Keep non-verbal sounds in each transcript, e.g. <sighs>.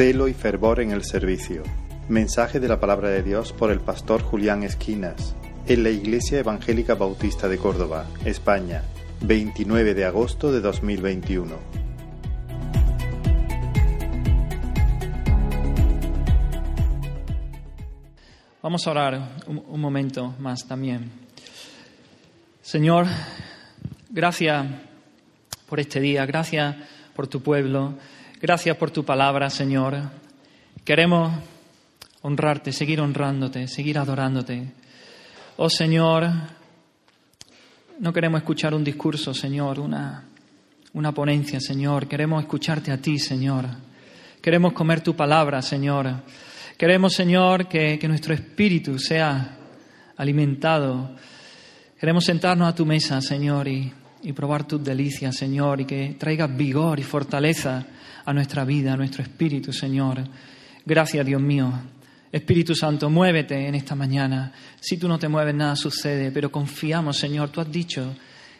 celo y fervor en el servicio. Mensaje de la palabra de Dios por el pastor Julián Esquinas, en la Iglesia Evangélica Bautista de Córdoba, España, 29 de agosto de 2021. Vamos a orar un, momento más también. Señor, gracias por este día, gracias por tu pueblo, gracias por tu palabra, Señor. Queremos honrarte, seguir honrándote, seguir adorándote. Oh Señor, no queremos escuchar un discurso, Señor, una, una ponencia, Señor. Queremos escucharte a ti, Señor. Queremos comer tu palabra, Señor. Queremos, Señor, que, que nuestro espíritu sea alimentado. Queremos sentarnos a tu mesa, Señor, y, y probar tus delicias, Señor, y que traigas vigor y fortaleza a nuestra vida, a nuestro espíritu, Señor. Gracias, Dios mío. Espíritu Santo, muévete en esta mañana. Si tú no te mueves, nada sucede, pero confiamos, Señor. Tú has dicho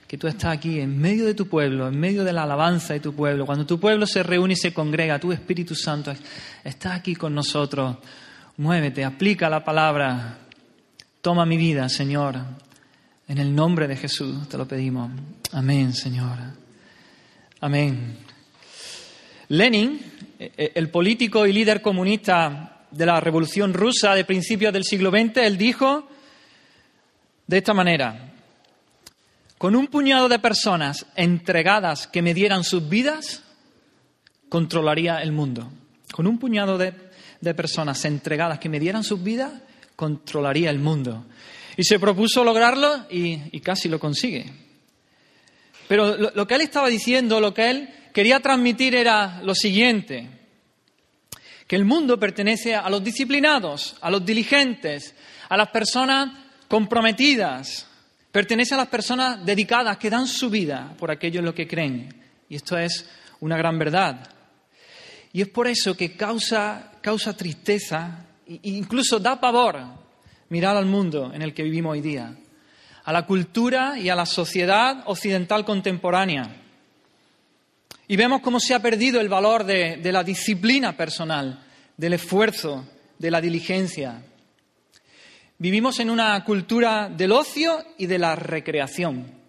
que tú estás aquí en medio de tu pueblo, en medio de la alabanza de tu pueblo. Cuando tu pueblo se reúne y se congrega, tu Espíritu Santo está aquí con nosotros. Muévete, aplica la palabra. Toma mi vida, Señor. En el nombre de Jesús te lo pedimos. Amén, Señor. Amén. Lenin, el político y líder comunista de la Revolución Rusa de principios del siglo XX, él dijo de esta manera, con un puñado de personas entregadas que me dieran sus vidas, controlaría el mundo. Con un puñado de, de personas entregadas que me dieran sus vidas, controlaría el mundo. Y se propuso lograrlo y, casi lo consigue. Pero lo, lo, que él estaba diciendo, lo que él quería transmitir era lo siguiente, que el mundo pertenece a los disciplinados, a los diligentes, a las personas comprometidas, pertenece a las personas dedicadas que dan su vida por aquello en lo que creen. Y esto es una gran verdad. Y es por eso que causa, causa tristeza e incluso da pavor mirar al mundo en el que vivimos hoy día, a la cultura y a la sociedad occidental contemporánea. Y vemos cómo se ha perdido el valor de, de la disciplina personal, del esfuerzo, de la diligencia. Vivimos en una cultura del ocio y de la recreación.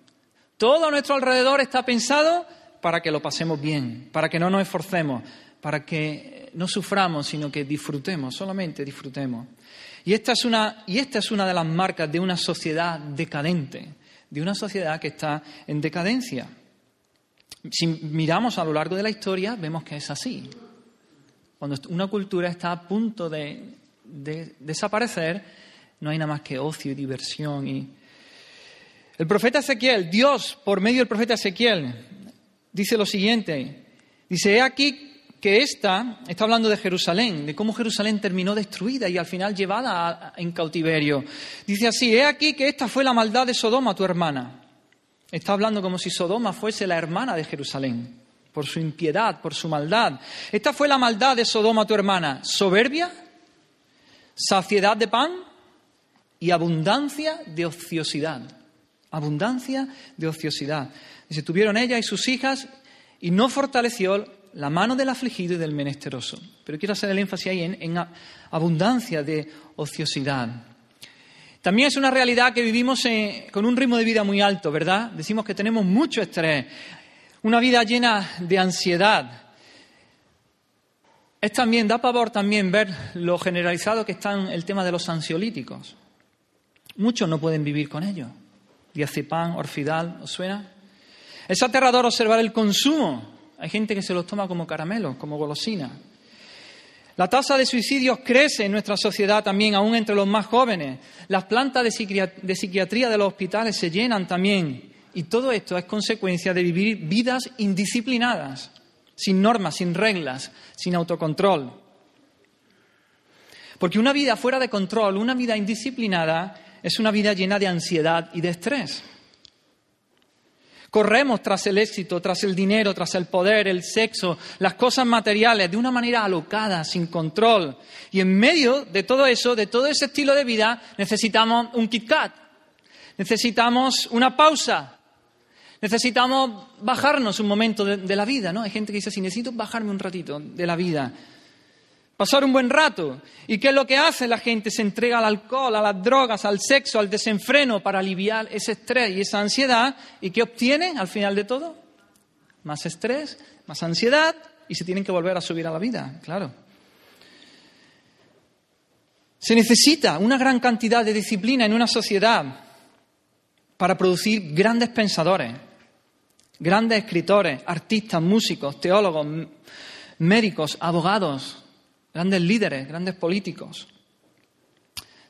Todo a nuestro alrededor está pensado para que lo pasemos bien, para que no nos esforcemos, para que no suframos, sino que disfrutemos, solamente disfrutemos. Y esta es una, y esta es una de las marcas de una sociedad decadente, de una sociedad que está en decadencia. Si miramos a lo largo de la historia, vemos que es así. Cuando una cultura está a punto de, de desaparecer, no hay nada más que ocio y diversión. Y... El profeta Ezequiel, Dios, por medio del profeta Ezequiel, dice lo siguiente. Dice, he aquí que esta, está hablando de Jerusalén, de cómo Jerusalén terminó destruida y al final llevada en cautiverio. Dice así, he aquí que esta fue la maldad de Sodoma, tu hermana. Está hablando como si Sodoma fuese la hermana de Jerusalén, por su impiedad, por su maldad. Esta fue la maldad de Sodoma, tu hermana. Soberbia, saciedad de pan y abundancia de ociosidad. Abundancia de ociosidad. Dice, tuvieron ella y sus hijas y no fortaleció la mano del afligido y del menesteroso. Pero quiero hacer el énfasis ahí en, abundancia de ociosidad. También es una realidad que vivimos en, con un ritmo de vida muy alto, ¿verdad? Decimos que tenemos mucho estrés, una vida llena de ansiedad. Es también, da pavor también ver lo generalizado que está el tema de los ansiolíticos. Muchos no pueden vivir con ello. Diazepam, orfidal, ¿os suena? Es aterrador observar el consumo. Hay gente que se los toma como caramelo, como golosina. La tasa de suicidios crece en nuestra sociedad también, aún entre los más jóvenes. Las plantas de psiquiatría de los hospitales se llenan también. Y todo esto es consecuencia de vivir vidas indisciplinadas, sin normas, sin reglas, sin autocontrol. Porque una vida fuera de control, una vida indisciplinada, es una vida llena de ansiedad y de estrés. Corremos tras el éxito, tras el dinero, tras el poder, el sexo, las cosas materiales, de una manera alocada, sin control. Y en medio de todo eso, de todo ese estilo de vida, necesitamos un Kit Kat, necesitamos una pausa, necesitamos bajarnos un momento de, la vida, ¿no? Hay gente que dice así, necesito bajarme un ratito de la vida. Pasar un buen rato. ¿Y qué es lo que hace la gente? Se entrega al alcohol, a las drogas, al sexo, al desenfreno para aliviar ese estrés y esa ansiedad. ¿Y qué obtienen al final de todo? Más estrés, más ansiedad y se tienen que volver a subir a la vida, claro. Se necesita una gran cantidad de disciplina en una sociedad para producir grandes pensadores, grandes escritores, artistas, músicos, teólogos, médicos, abogados, grandes líderes, grandes políticos.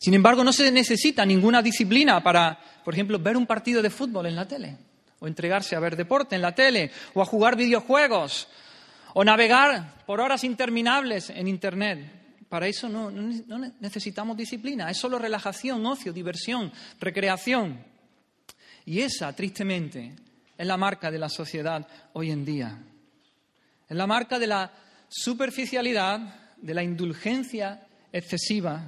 Sin embargo, no se necesita ninguna disciplina para, por ejemplo, ver un partido de fútbol en la tele, o entregarse a ver deporte en la tele, o a jugar videojuegos, o navegar por horas interminables en Internet. Para eso no, necesitamos disciplina, es solo relajación, ocio, diversión, recreación. Y esa, tristemente, es la marca de la sociedad hoy en día. Es la marca de la superficialidad, de la indulgencia excesiva.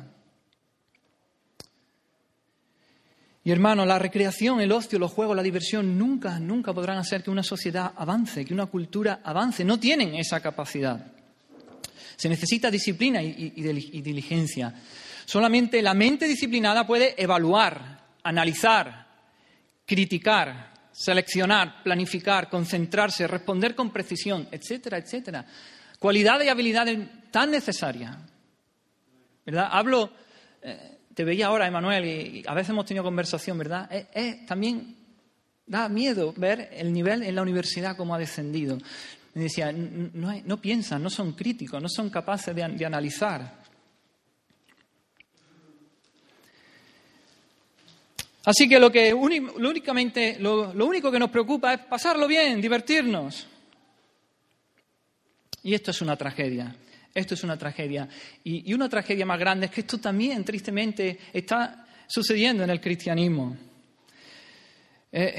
Y hermano, la recreación, el ocio, los juegos, la diversión nunca, nunca podrán hacer que una sociedad avance, que una cultura avance. No tienen esa capacidad. Se necesita disciplina y, diligencia. Solamente la mente disciplinada puede evaluar, analizar, criticar, seleccionar, planificar, concentrarse, responder con precisión, etcétera, etcétera. Cualidades y habilidades tan necesarias. ¿Verdad? Hablo, eh, te veía ahora, Emanuel, y, a veces hemos tenido conversación, ¿verdad? también da miedo ver el nivel en la universidad como ha descendido. Me decía, no, piensan, no son críticos, no son capaces de, analizar. Así que lo, que únicamente, lo, único que nos preocupa es pasarlo bien, divertirnos. Y esto es una tragedia. Esto es una tragedia. Y, una tragedia más grande es que esto también, tristemente, está sucediendo en el cristianismo. Eh,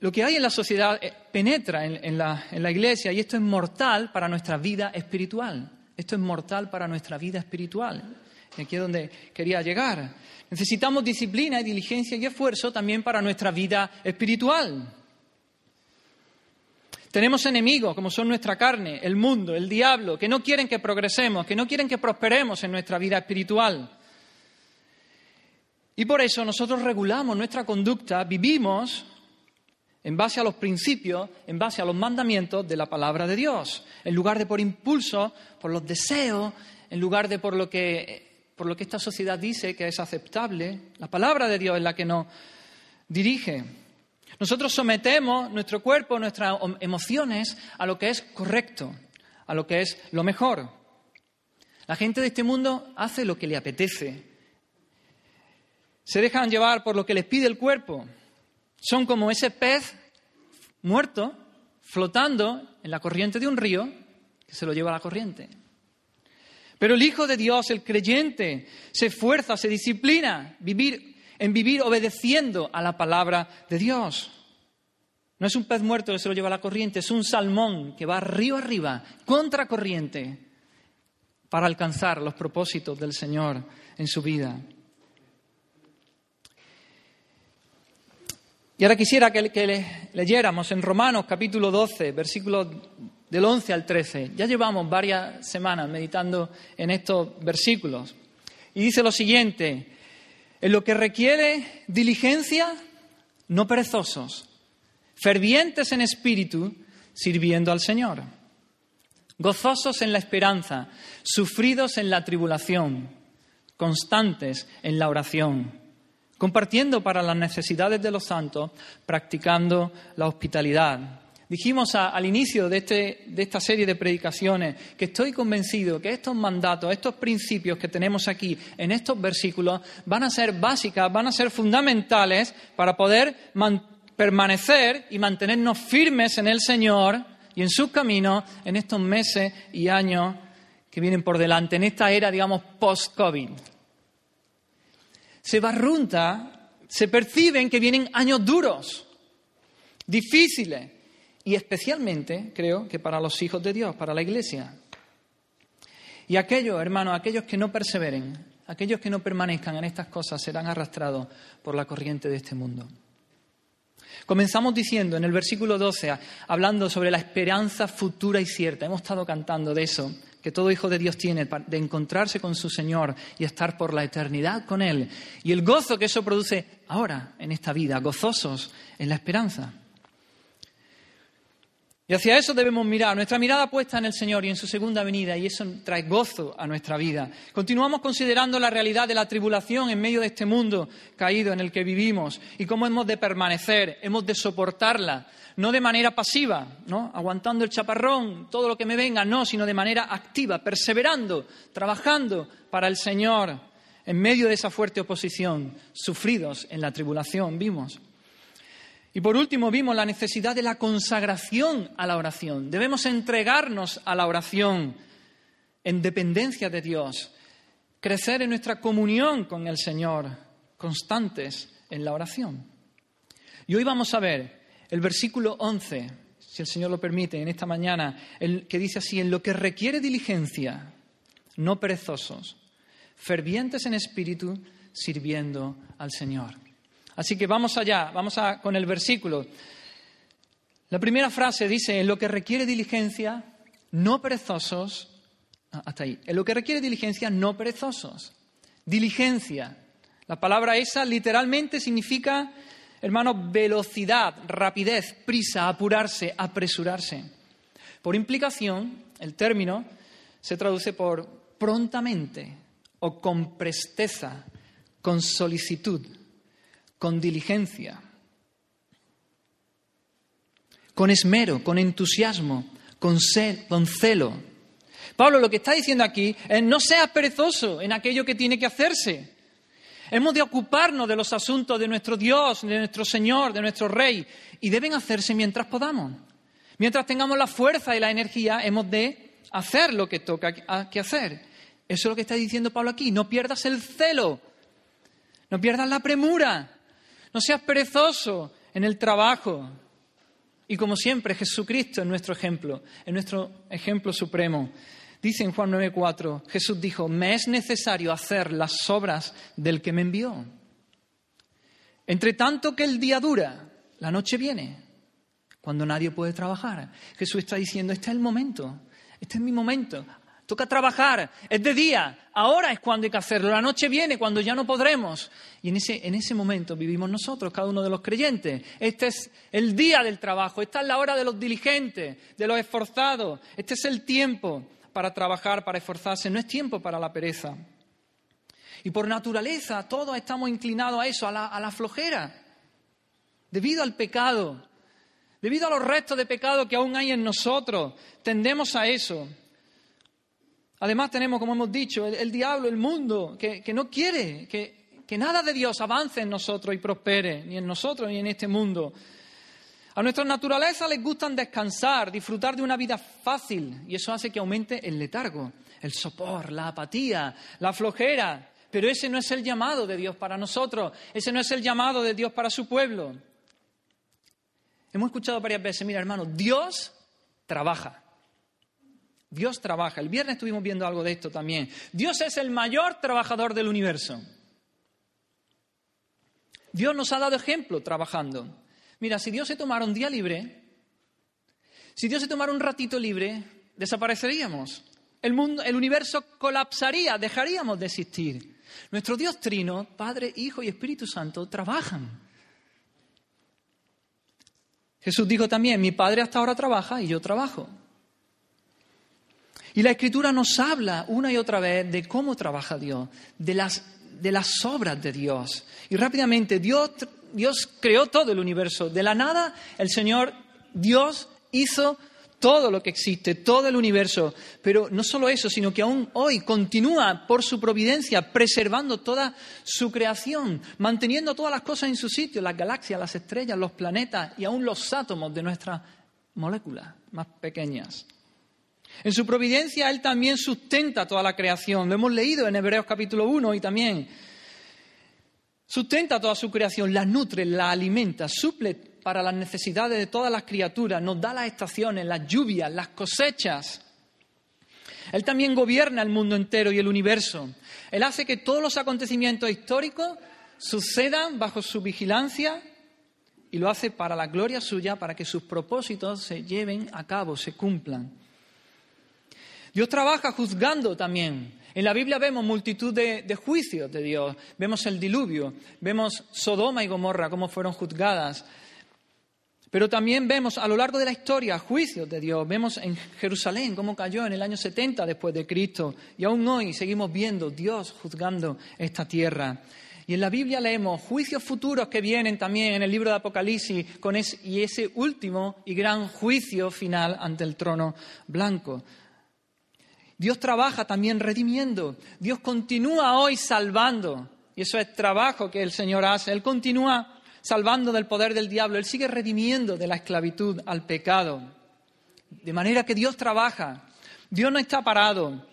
lo que hay en la sociedad eh, penetra en, la, iglesia y esto es mortal para nuestra vida espiritual. Esto es mortal para nuestra vida espiritual. Y aquí es donde quería llegar. Necesitamos disciplina y diligencia y esfuerzo también para nuestra vida espiritual. Tenemos enemigos como son nuestra carne, el mundo, el diablo, que no quieren que progresemos, que no quieren que prosperemos en nuestra vida espiritual. Y por eso nosotros regulamos nuestra conducta, vivimos en base a los principios, en base a los mandamientos de la palabra de Dios, en lugar de por impulso, por los deseos, en lugar de por lo que, por lo que esta sociedad dice que es aceptable. La palabra de Dios es la que nos dirige. Nosotros sometemos nuestro cuerpo, nuestras emociones a lo que es correcto, a lo que es lo mejor. La gente de este mundo hace lo que le apetece. Se dejan llevar por lo que les pide el cuerpo. Son como ese pez muerto flotando en la corriente de un río que se lo lleva a la corriente. Pero el Hijo de Dios, el creyente, se esfuerza, se disciplina en vivir obedeciendo a la palabra de Dios. No es un pez muerto que se lo lleva a la corriente, es un salmón que va río arriba, contra corriente, para alcanzar los propósitos del Señor en su vida. Y ahora quisiera que, leyéramos en Romanos capítulo 12, versículos del 11 al 13. Ya llevamos varias semanas meditando en estos versículos. Y dice lo siguiente, en lo que requiere diligencia, no perezosos, fervientes en espíritu, sirviendo al Señor, gozosos en la esperanza, sufridos en la tribulación, constantes en la oración compartiendo para las necesidades de los santos, practicando la hospitalidad. Dijimos al inicio de, este, de, esta serie de predicaciones que estoy convencido que estos mandatos, estos principios que tenemos aquí en estos versículos van a ser básicas, van a ser fundamentales para poder permanecer y mantenernos firmes en el Señor y en sus caminos en estos meses y años que vienen por delante, en esta era, digamos, post-COVID. Se barrunta, se perciben que vienen años duros, difíciles, y especialmente, creo, que para los hijos de Dios, para la Iglesia. Y aquellos, hermanos, aquellos que no perseveren, aquellos que no permanezcan en estas cosas serán arrastrados por la corriente de este mundo. Comenzamos diciendo en el versículo 12, hablando sobre la esperanza futura y cierta. Hemos estado cantando de eso, que todo hijo de Dios tiene, de encontrarse con su Señor y estar por la eternidad con Él. Y el gozo que eso produce ahora, en esta vida, gozosos en la esperanza. Y hacia eso debemos mirar, nuestra mirada puesta en el Señor y en su segunda venida, y eso trae gozo a nuestra vida. Continuamos considerando la realidad de la tribulación en medio de este mundo caído en el que vivimos y cómo hemos de permanecer, hemos de soportarla, no de manera pasiva, ¿no? aguantando el chaparrón, todo lo que me venga, no, sino de manera activa, perseverando, trabajando para el Señor en medio de esa fuerte oposición, sufridos en la tribulación, vimos. Y por último vimos la necesidad de la consagración a la oración. Debemos entregarnos a la oración en dependencia de Dios, crecer en nuestra comunión con el Señor, constantes en la oración. Y hoy vamos a ver el versículo 11, si el Señor lo permite, en esta mañana, el que dice así, en lo que requiere diligencia, no perezosos, fervientes en espíritu, sirviendo al Señor. Así que vamos allá, vamos con el versículo. La primera frase dice, en lo que requiere diligencia, no perezosos, ah, hasta ahí, en lo que requiere diligencia, no perezosos. Diligencia. La palabra esa literalmente significa, hermano, velocidad, rapidez, prisa, apurarse, apresurarse. Por implicación, el término se traduce por prontamente o con presteza, con solicitud con diligencia, con esmero, con entusiasmo, con, con celo. Pablo lo que está diciendo aquí es no seas perezoso en aquello que tiene que hacerse. Hemos de ocuparnos de los asuntos de nuestro Dios, de nuestro Señor, de nuestro Rey, y deben hacerse mientras podamos. Mientras tengamos la fuerza y la energía, hemos de hacer lo que toca que hacer. Eso es lo que está diciendo Pablo aquí. No pierdas el celo, no pierdas la premura, no seas perezoso en el trabajo. Y como siempre, Jesucristo es nuestro ejemplo, es nuestro ejemplo supremo. Dice en Juan 9:4, Jesús dijo, me es necesario hacer las obras del que me envió. Entre tanto que el día dura, la noche viene, cuando nadie puede trabajar. Jesús está diciendo, este es el momento, este es mi momento, toca trabajar, es de día, ahora es cuando hay que hacerlo, la noche viene cuando ya no podremos. Y en ese, en ese momento vivimos nosotros, cada uno de los creyentes. Este es el día del trabajo, esta es la hora de los diligentes, de los esforzados, este es el tiempo para trabajar, para esforzarse, no es tiempo para la pereza. Y por naturaleza todos estamos inclinados a eso, a la, a la flojera, debido al pecado, debido a los restos de pecado que aún hay en nosotros, tendemos a eso. Además tenemos, como hemos dicho, el, diablo, el mundo, que, no quiere que, que, nada de Dios avance en nosotros y prospere, ni en nosotros ni en este mundo. A nuestra naturaleza les gustan descansar, disfrutar de una vida fácil, y eso hace que aumente el letargo, el sopor, la apatía, la flojera. Pero ese no es el llamado de Dios para nosotros, ese no es el llamado de Dios para su pueblo. Hemos escuchado varias veces, mira hermano, Dios trabaja. Dios trabaja. El viernes estuvimos viendo algo de esto también. Dios es el mayor trabajador del universo. Dios nos ha dado ejemplo trabajando. Mira, si Dios se tomara un día libre, si Dios se tomara un ratito libre, desapareceríamos. El mundo, el universo colapsaría, dejaríamos de existir. Nuestro Dios trino, Padre, Hijo y Espíritu Santo, trabajan. Jesús dijo también, mi Padre hasta ahora trabaja y yo trabajo. Y la Escritura nos habla una y otra vez de cómo trabaja Dios, de las, de las obras de Dios. Y rápidamente, Dios, Dios creó todo el universo. De la nada, el Señor, Dios, hizo todo lo que existe, todo el universo. Pero no solo eso, sino que aún hoy continúa por su providencia preservando toda su creación, manteniendo todas las cosas en su sitio, las galaxias, las estrellas, los planetas y aún los átomos de nuestras moléculas más pequeñas. En su providencia Él también sustenta toda la creación. Lo hemos leído en Hebreos capítulo 1 y también. Sustenta toda su creación, la nutre, la alimenta, suple para las necesidades de todas las criaturas, nos da las estaciones, las lluvias, las cosechas. Él también gobierna el mundo entero y el universo. Él hace que todos los acontecimientos históricos sucedan bajo su vigilancia y lo hace para la gloria suya, para que sus propósitos se lleven a cabo, se cumplan. Dios trabaja juzgando también. En la Biblia vemos multitud de, juicios de Dios. Vemos el diluvio, vemos Sodoma y Gomorra, cómo fueron juzgadas. Pero también vemos a lo largo de la historia juicios de Dios. Vemos en Jerusalén cómo cayó en el año 70 después de Cristo. Y aún hoy seguimos viendo Dios juzgando esta tierra. Y en la Biblia leemos juicios futuros que vienen también en el libro de Apocalipsis con y ese último y gran juicio final ante el trono blanco. Dios trabaja también redimiendo. Dios continúa hoy salvando. Y eso es trabajo que el Señor hace. Él continúa salvando del poder del diablo. Él sigue redimiendo de la esclavitud al pecado. De manera que Dios trabaja. Dios no está parado.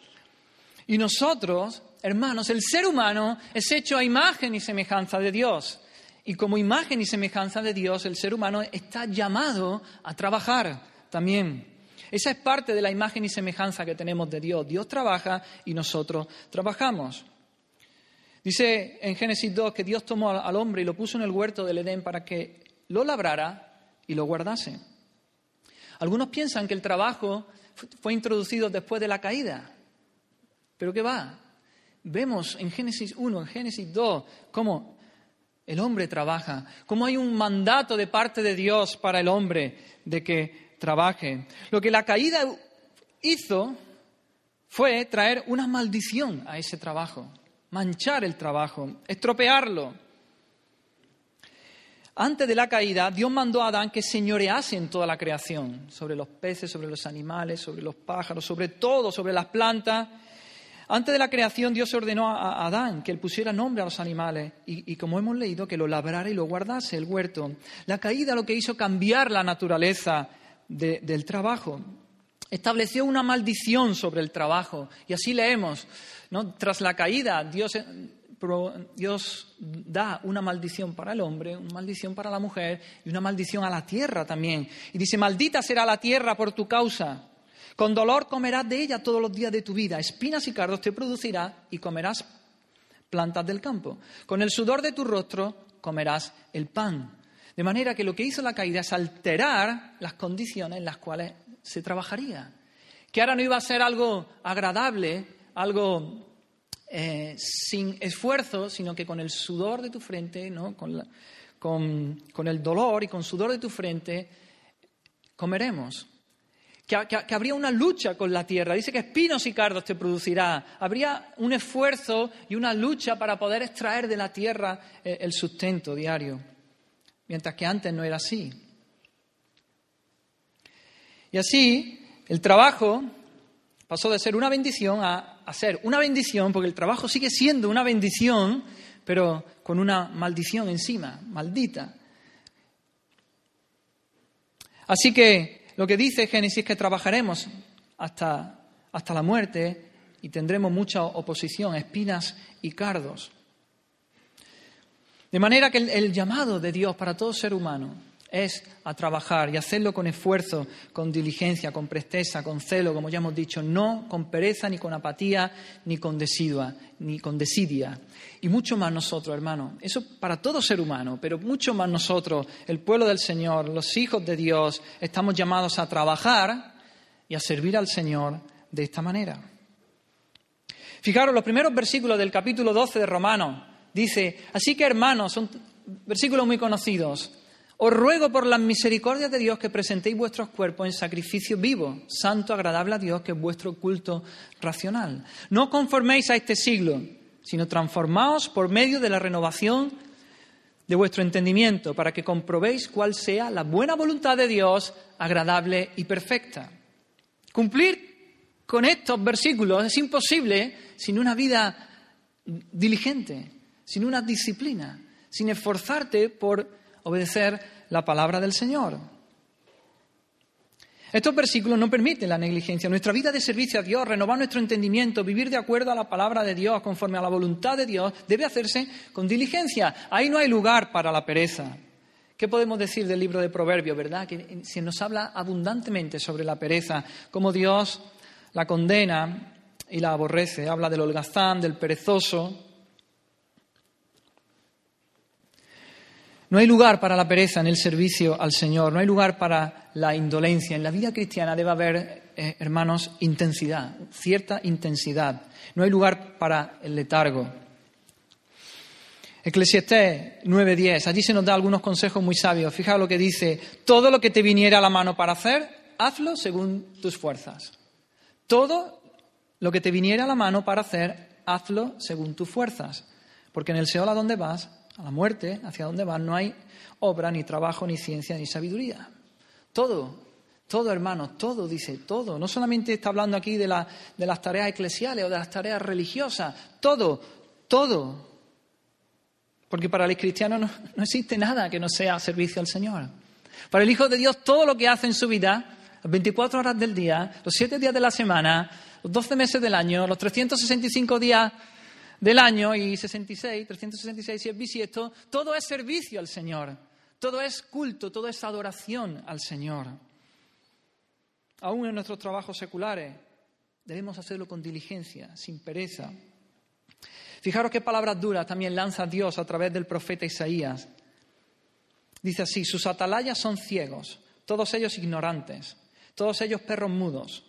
Y nosotros Hermanos, el ser humano es hecho a imagen y semejanza de Dios. Y como imagen y semejanza de Dios, el ser humano está llamado a trabajar también. Esa es parte de la imagen y semejanza que tenemos de Dios. Dios trabaja y nosotros trabajamos. Dice en Génesis 2 que Dios tomó al hombre y lo puso en el huerto del Edén para que lo labrara y lo guardase. Algunos piensan que el trabajo fue introducido después de la caída. Pero ¿qué va? vemos en Génesis 1, en Génesis 2, cómo el hombre trabaja, cómo hay un mandato de parte de Dios para el hombre de que trabaje. Lo que la caída hizo fue traer una maldición a ese trabajo, manchar el trabajo, estropearlo. Antes de la caída, Dios mandó a Adán que señorease en toda la creación, sobre los peces, sobre los animales, sobre los pájaros, sobre todo, sobre las plantas antes de la creación Dios ordenó a Adán que él pusiera nombre a los animales y, como hemos leído, que lo labrara y lo guardase el huerto. La caída lo que hizo cambiar la naturaleza del trabajo. Estableció una maldición sobre el trabajo. Y así leemos, tras la caída Dios, eh, Dios da una maldición para el hombre, una maldición para la mujer y una maldición a la tierra también. Y dice, maldita será la tierra por tu causa. Con dolor comerás de ella todos los días de tu vida. Espinas y cardos te producirá y comerás plantas del campo. Con el sudor de tu rostro comerás el pan. De manera que lo que hizo la caída es alterar las condiciones en las cuales se trabajaría. Que ahora no iba a ser algo agradable, algo eh, sin esfuerzo, sino que con el sudor de tu frente, ¿no? con, el dolor y con sudor de tu frente, comeremos que, habría una lucha con la tierra. Dice que espinos y cardos te producirá. Habría un esfuerzo y una lucha para poder extraer de la tierra eh, el sustento diario, mientras que antes no era así. Y así el trabajo pasó de ser una bendición a, a ser una bendición, porque el trabajo sigue siendo una bendición, pero con una maldición encima, maldita. Así que lo que dice Génesis es que trabajaremos hasta, hasta la muerte y tendremos mucha oposición, espinas y cardos. De manera que el, llamado de Dios para todo ser humano es a trabajar y hacerlo con esfuerzo, con diligencia, con presteza, con celo, como ya hemos dicho, no con pereza, ni con apatía, ni con desidua, ni con desidia. Y mucho más nosotros, hermano. Eso para todo ser humano, pero mucho más nosotros, el pueblo del Señor, los hijos de Dios, estamos llamados a trabajar y a servir al Señor de esta manera. Fijaros, los primeros versículos del capítulo 12 de Romanos dice, así que hermanos, son versículos muy conocidos, os ruego por las misericordias de Dios que presentéis vuestros cuerpos en sacrificio vivo, santo, agradable a Dios, que es vuestro culto racional. No conforméis a este siglo, sino transformaos por medio de la renovación de vuestro entendimiento, para que comprobéis cuál sea la buena voluntad de Dios, agradable y perfecta. Cumplir con estos versículos es imposible sin una vida diligente, sin una disciplina, sin esforzarte por obedecer la palabra del Señor. Estos versículos no permiten la negligencia. Nuestra vida de servicio a Dios, renovar nuestro entendimiento, vivir de acuerdo a la palabra de Dios, conforme a la voluntad de Dios, debe hacerse con diligencia. Ahí no hay lugar para la pereza. ¿Qué podemos decir del libro de Proverbios, verdad? Que se nos habla abundantemente sobre la pereza, cómo Dios la condena y la aborrece. Habla del holgazán, del perezoso, No hay lugar para la pereza en el servicio al Señor, no hay lugar para la indolencia. En la vida cristiana debe haber, eh, hermanos, intensidad, cierta intensidad. No hay lugar para el letargo. Eclesiastés 9:10, allí se nos da algunos consejos muy sabios. Fija lo que dice, todo lo que te viniera a la mano para hacer, hazlo según tus fuerzas. Todo lo que te viniera a la mano para hacer, hazlo según tus fuerzas. Porque en el Seol a donde vas, a la muerte, hacia donde vas, no hay obra, ni trabajo, ni ciencia, ni sabiduría. Todo, todo hermano, todo dice, todo. No solamente está hablando aquí de, las tareas eclesiales o de las tareas religiosas, todo, todo porque para el cristiano no, existe nada que no sea servicio al Señor. Para el Hijo de Dios, todo lo que hace en su vida, las 24 horas del día, los 7 días de la semana, los 12 meses del año, los 365 días del año y 66, 366 si es todo es servicio al Señor. Todo es culto, todo es adoración al Señor. Aún en nuestros trabajos seculares debemos hacerlo con diligencia, sin pereza. Fijaros qué palabras duras también lanza Dios a través del profeta Isaías. Dice así, sus atalayas son ciegos, todos ellos ignorantes, todos ellos perros mudos,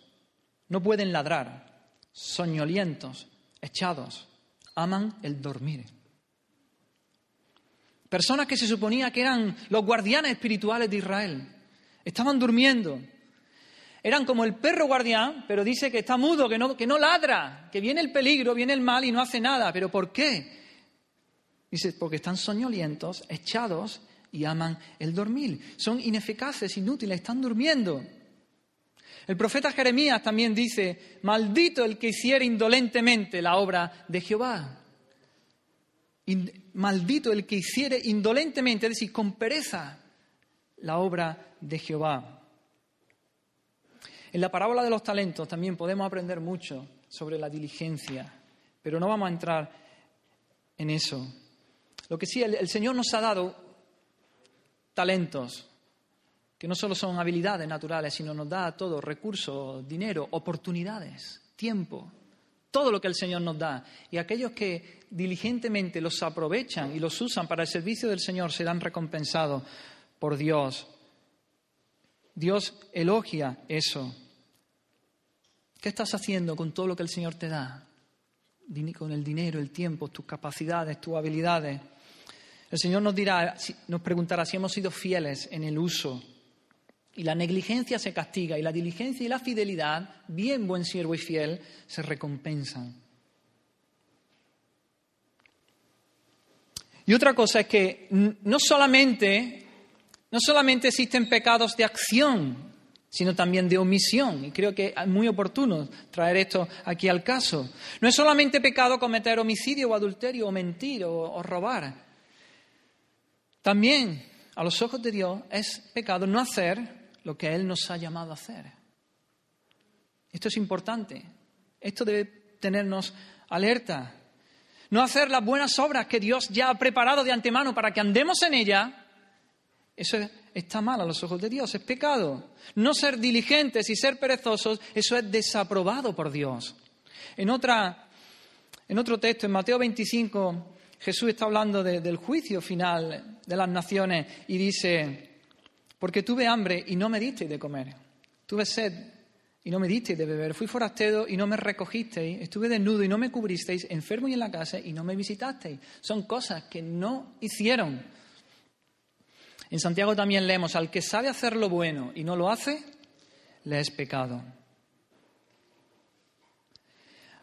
no pueden ladrar, soñolientos, echados, aman el dormir. Personas que se suponía que eran los guardianes espirituales de Israel, estaban durmiendo, eran como el perro guardián, pero dice que está mudo, que no, que no ladra, que viene el peligro, viene el mal y no hace nada. ¿Pero por qué? Dice, porque están soñolientos, echados y aman el dormir. Son ineficaces, inútiles, están durmiendo. El profeta Jeremías también dice, maldito el que hiciera indolentemente la obra de Jehová. maldito el que hiciere indolentemente, es decir, con pereza, la obra de Jehová. En la parábola de los talentos también podemos aprender mucho sobre la diligencia, pero no vamos a entrar en eso. Lo que sí, el, Señor nos ha dado talentos, que no solo son habilidades naturales, sino nos da todo, recursos, dinero, oportunidades, tiempo, todo lo que el Señor nos da. Y aquellos que diligentemente los aprovechan y los usan para el servicio del Señor serán recompensados por Dios. Dios elogia eso. ¿Qué estás haciendo con todo lo que el Señor te da? Con el dinero, el tiempo, tus capacidades, tus habilidades. El Señor nos dirá, nos preguntará si hemos sido fieles en el uso. Y la negligencia se castiga y la diligencia y la fidelidad, bien buen siervo y fiel, se recompensan. Y otra cosa es que no solamente no solamente existen pecados de acción, sino también de omisión. Y creo que es muy oportuno traer esto aquí al caso. No es solamente pecado cometer homicidio o adulterio o mentir o, robar. También, a los ojos de Dios, es pecado no hacer lo que Él nos ha llamado a hacer. Esto es importante. Esto debe tenernos alerta. No hacer las buenas obras que Dios ya ha preparado de antemano para que andemos en ellas eso está mal a los ojos de Dios, es pecado. No ser diligentes y ser perezosos, eso es desaprobado por Dios. En, otra, en otro texto, en Mateo 25, Jesús está hablando del juicio final de las naciones y dice, porque tuve hambre y no me disteis de comer, tuve sed y no me disteis de beber, fui forastero y no me recogisteis, estuve desnudo y no me cubristeis, enfermo y en la casa y no me visitasteis. Son cosas que no hicieron. En Santiago también leemos, al que sabe hacer lo bueno y no lo hace, le es pecado.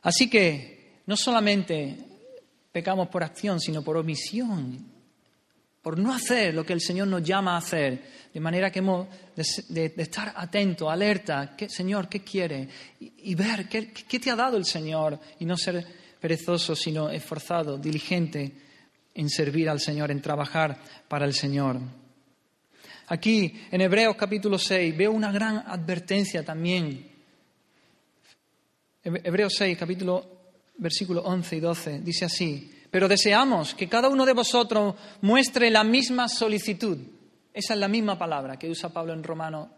Así que no solamente pecamos por acción, sino por omisión, por no hacer lo que el Señor nos llama a hacer, de manera que hemos de, estar atento, alerta, ¿qué, Señor, ¿qué quiere? Y, ver ¿qué, te ha dado el Señor y no ser perezoso, sino esforzado, diligente en servir al Señor, en trabajar para el Señor. Aquí en Hebreos capítulo 6 veo una gran advertencia también. Hebreos 6, capítulo, versículo 11 y 12, dice así, pero deseamos que cada uno de vosotros muestre la misma solicitud. Esa es la misma palabra que usa Pablo en Romano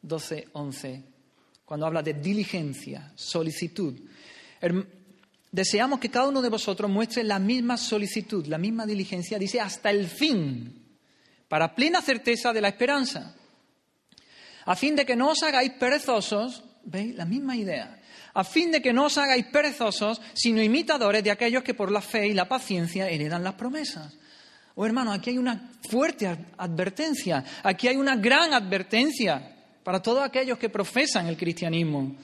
12, 11, cuando habla de diligencia, solicitud. Deseamos que cada uno de vosotros muestre la misma solicitud, la misma diligencia, dice, hasta el fin para plena certeza de la esperanza. A fin de que no os hagáis perezosos, ¿veis? La misma idea. A fin de que no os hagáis perezosos, sino imitadores de aquellos que por la fe y la paciencia heredan las promesas. Oh hermano, aquí hay una fuerte advertencia, aquí hay una gran advertencia para todos aquellos que profesan el cristianismo.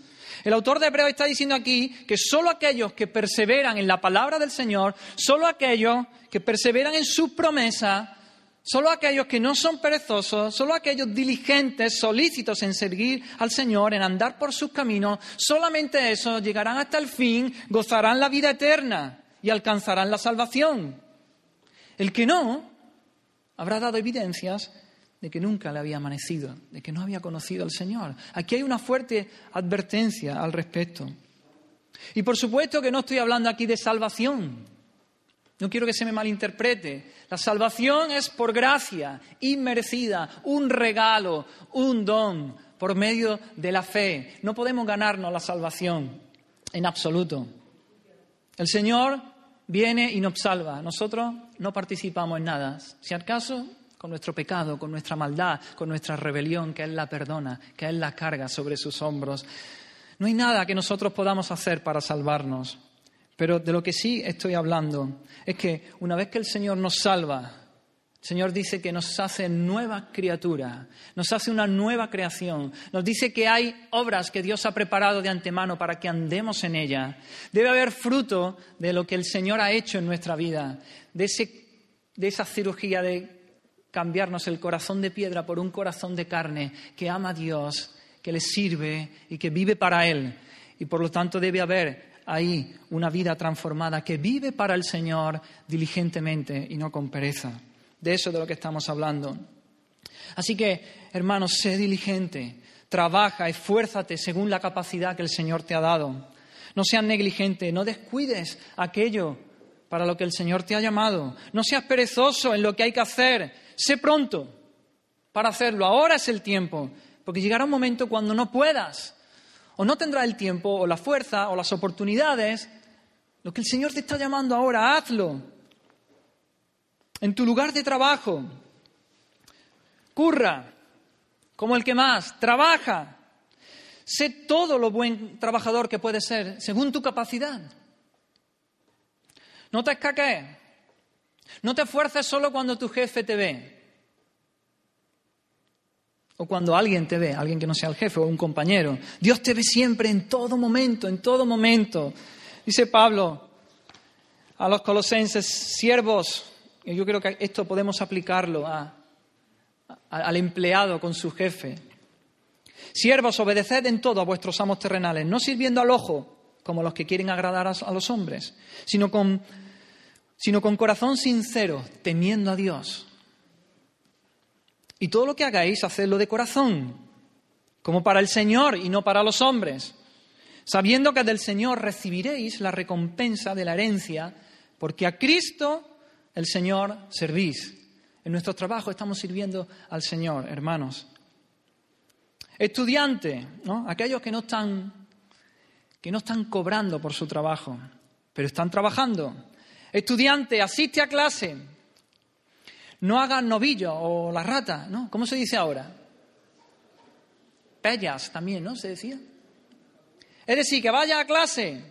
El autor de Hebreos está diciendo aquí que solo aquellos que perseveran en la palabra del Señor, solo aquellos que perseveran en sus promesas, solo aquellos que no son perezosos, solo aquellos diligentes, solícitos en seguir al Señor, en andar por sus caminos, solamente esos llegarán hasta el fin, gozarán la vida eterna y alcanzarán la salvación. El que no, habrá dado evidencias de que nunca le había amanecido, de que no había conocido al Señor. Aquí hay una fuerte advertencia al respecto. Y por supuesto que no estoy hablando aquí de salvación. No quiero que se me malinterprete. La salvación es por gracia, inmerecida, un regalo, un don, por medio de la fe. No podemos ganarnos la salvación en absoluto. El Señor viene y nos salva. Nosotros no participamos en nada. Si acaso con nuestro pecado, con nuestra maldad, con nuestra rebelión, que Él la perdona, que Él la carga sobre sus hombros. No hay nada que nosotros podamos hacer para salvarnos. Pero de lo que sí estoy hablando es que una vez que el Señor nos salva, el Señor dice que nos hace nueva criatura, nos hace una nueva creación, nos dice que hay obras que Dios ha preparado de antemano para que andemos en ella. Debe haber fruto de lo que el Señor ha hecho en nuestra vida, de, ese, de esa cirugía de cambiarnos el corazón de piedra por un corazón de carne que ama a Dios, que le sirve y que vive para Él. Y por lo tanto debe haber ahí una vida transformada que vive para el Señor diligentemente y no con pereza. De eso es de lo que estamos hablando. Así que, hermanos, sé diligente, trabaja, esfuérzate según la capacidad que el Señor te ha dado. No seas negligente, no descuides aquello para lo que el Señor te ha llamado. No seas perezoso en lo que hay que hacer, Sé pronto para hacerlo. Ahora es el tiempo, porque llegará un momento cuando no puedas, o no tendrás el tiempo, o la fuerza, o las oportunidades. Lo que el Señor te está llamando ahora, hazlo. En tu lugar de trabajo, curra, como el que más, trabaja. Sé todo lo buen trabajador que puedes ser, según tu capacidad. No te escaques. No te esfuerces solo cuando tu jefe te ve. O cuando alguien te ve, alguien que no sea el jefe o un compañero. Dios te ve siempre, en todo momento, en todo momento. Dice Pablo a los colosenses, siervos, yo creo que esto podemos aplicarlo al empleado con su jefe. Siervos, obedeced en todo a vuestros amos terrenales, no sirviendo al ojo como los que quieren agradar a los hombres, sino con sino con corazón sincero, temiendo a Dios. Y todo lo que hagáis, hacedlo de corazón, como para el Señor y no para los hombres, sabiendo que del Señor recibiréis la recompensa de la herencia, porque a Cristo el Señor servís. En nuestro trabajo estamos sirviendo al Señor, hermanos. Estudiante, ¿no? aquellos que no están que no están cobrando por su trabajo, pero están trabajando. Estudiante, asiste a clase. No hagas novillo o la rata, ¿no? ¿Cómo se dice ahora? Pellas también, ¿no? Se decía. Es decir, que vaya a clase,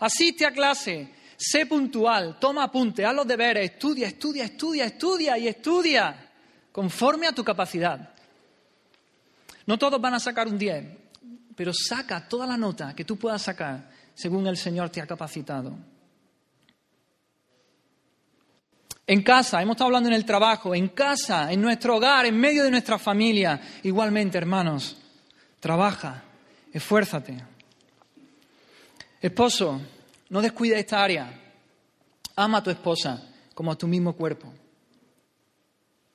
asiste a clase, sé puntual, toma apunte, haz los deberes, estudia, estudia, estudia, estudia y estudia, conforme a tu capacidad. No todos van a sacar un 10, pero saca toda la nota que tú puedas sacar según el Señor te ha capacitado. En casa, hemos estado hablando en el trabajo, en casa, en nuestro hogar, en medio de nuestra familia. Igualmente, hermanos, trabaja, esfuérzate. Esposo, no descuide esta área. Ama a tu esposa como a tu mismo cuerpo.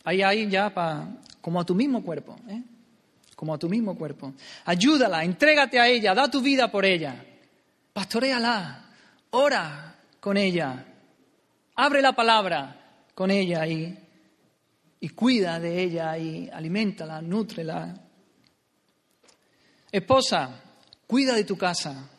Ahí, ahí ya para, como a tu mismo cuerpo, ¿eh? como a tu mismo cuerpo. Ayúdala, entrégate a ella, da tu vida por ella. Pastoréala, ora con ella, abre la palabra, con ella y, y cuida de ella y aliméntala, nútrela. Esposa, cuida de tu casa,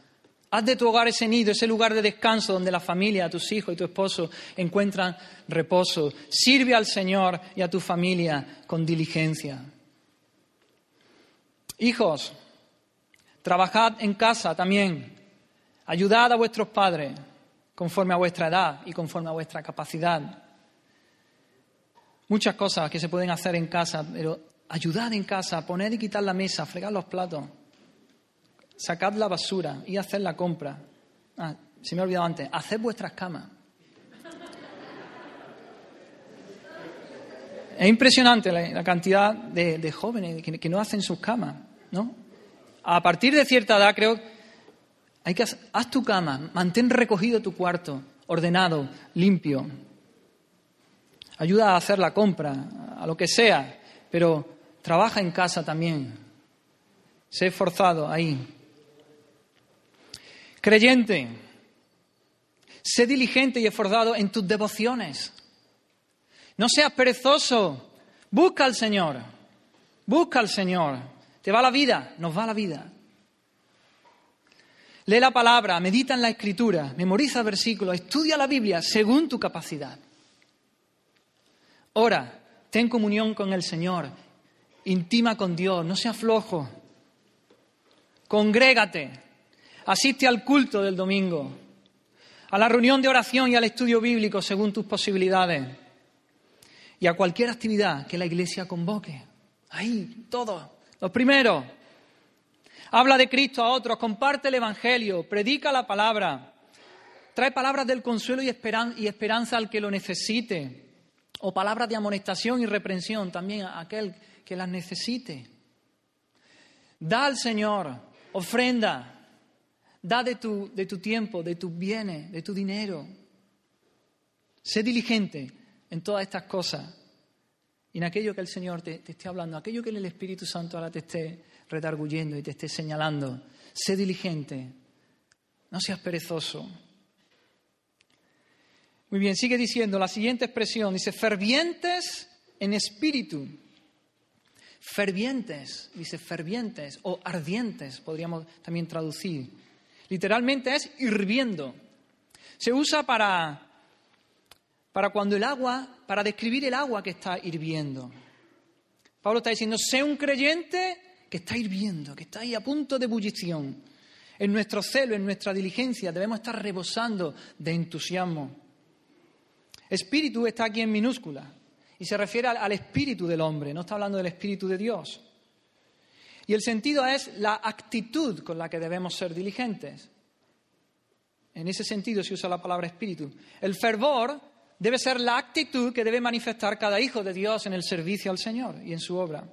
Haz de tu hogar ese nido, ese lugar de descanso donde la familia, tus hijos y tu esposo encuentran reposo. Sirve al Señor y a tu familia con diligencia. Hijos, trabajad en casa también. Ayudad a vuestros padres conforme a vuestra edad y conforme a vuestra capacidad. Muchas cosas que se pueden hacer en casa, pero ayudad en casa, poner y quitar la mesa, fregar los platos, sacad la basura y hacer la compra. Ah, se me ha olvidado antes, haced vuestras camas. Es impresionante la, cantidad de, jóvenes que, que, no hacen sus camas, ¿no? A partir de cierta edad, creo, hay que haz tu cama, mantén recogido tu cuarto, ordenado, limpio. Ayuda a hacer la compra, a lo que sea, pero trabaja en casa también. Sé esforzado ahí. Creyente, sé diligente y esforzado en tus devociones. No seas perezoso. Busca al Señor. Busca al Señor. Te va la vida, nos va la vida. Lee la palabra, medita en la escritura, memoriza versículos, estudia la Biblia según tu capacidad. Ora, ten comunión con el Señor, intima con Dios, no seas flojo. Congrégate, asiste al culto del domingo, a la reunión de oración y al estudio bíblico según tus posibilidades y a cualquier actividad que la Iglesia convoque. Ahí, todo. Lo primero, habla de Cristo a otros, comparte el Evangelio, predica la palabra, trae palabras del consuelo y esperanza al que lo necesite o palabras de amonestación y reprensión también a aquel que las necesite. Da al Señor ofrenda, da de tu, tiempo, de tus bienes, de tu dinero. Sé diligente en todas estas cosas y en aquello que el Señor te, te esté hablando, aquello que el Espíritu Santo ahora te esté redarguyendo y te esté señalando. Sé diligente, no seas perezoso. Muy bien, sigue diciendo la siguiente expresión, dice, fervientes en espíritu. Fervientes, dice fervientes o ardientes, podríamos también traducir. Literalmente es hirviendo. Se usa para, para cuando el agua, para describir el agua que está hirviendo. Pablo está diciendo, sé un creyente que está hirviendo, que está ahí a punto de ebullición. En nuestro celo, en nuestra diligencia, debemos estar rebosando de entusiasmo. Espíritu está aquí en minúscula y se refiere al, espíritu del hombre, no está hablando del espíritu de Dios. Y el sentido es la actitud con la que debemos ser diligentes. En ese sentido se usa la palabra espíritu. El fervor debe ser la actitud que debe manifestar cada hijo de Dios en el servicio al Señor y en su obra.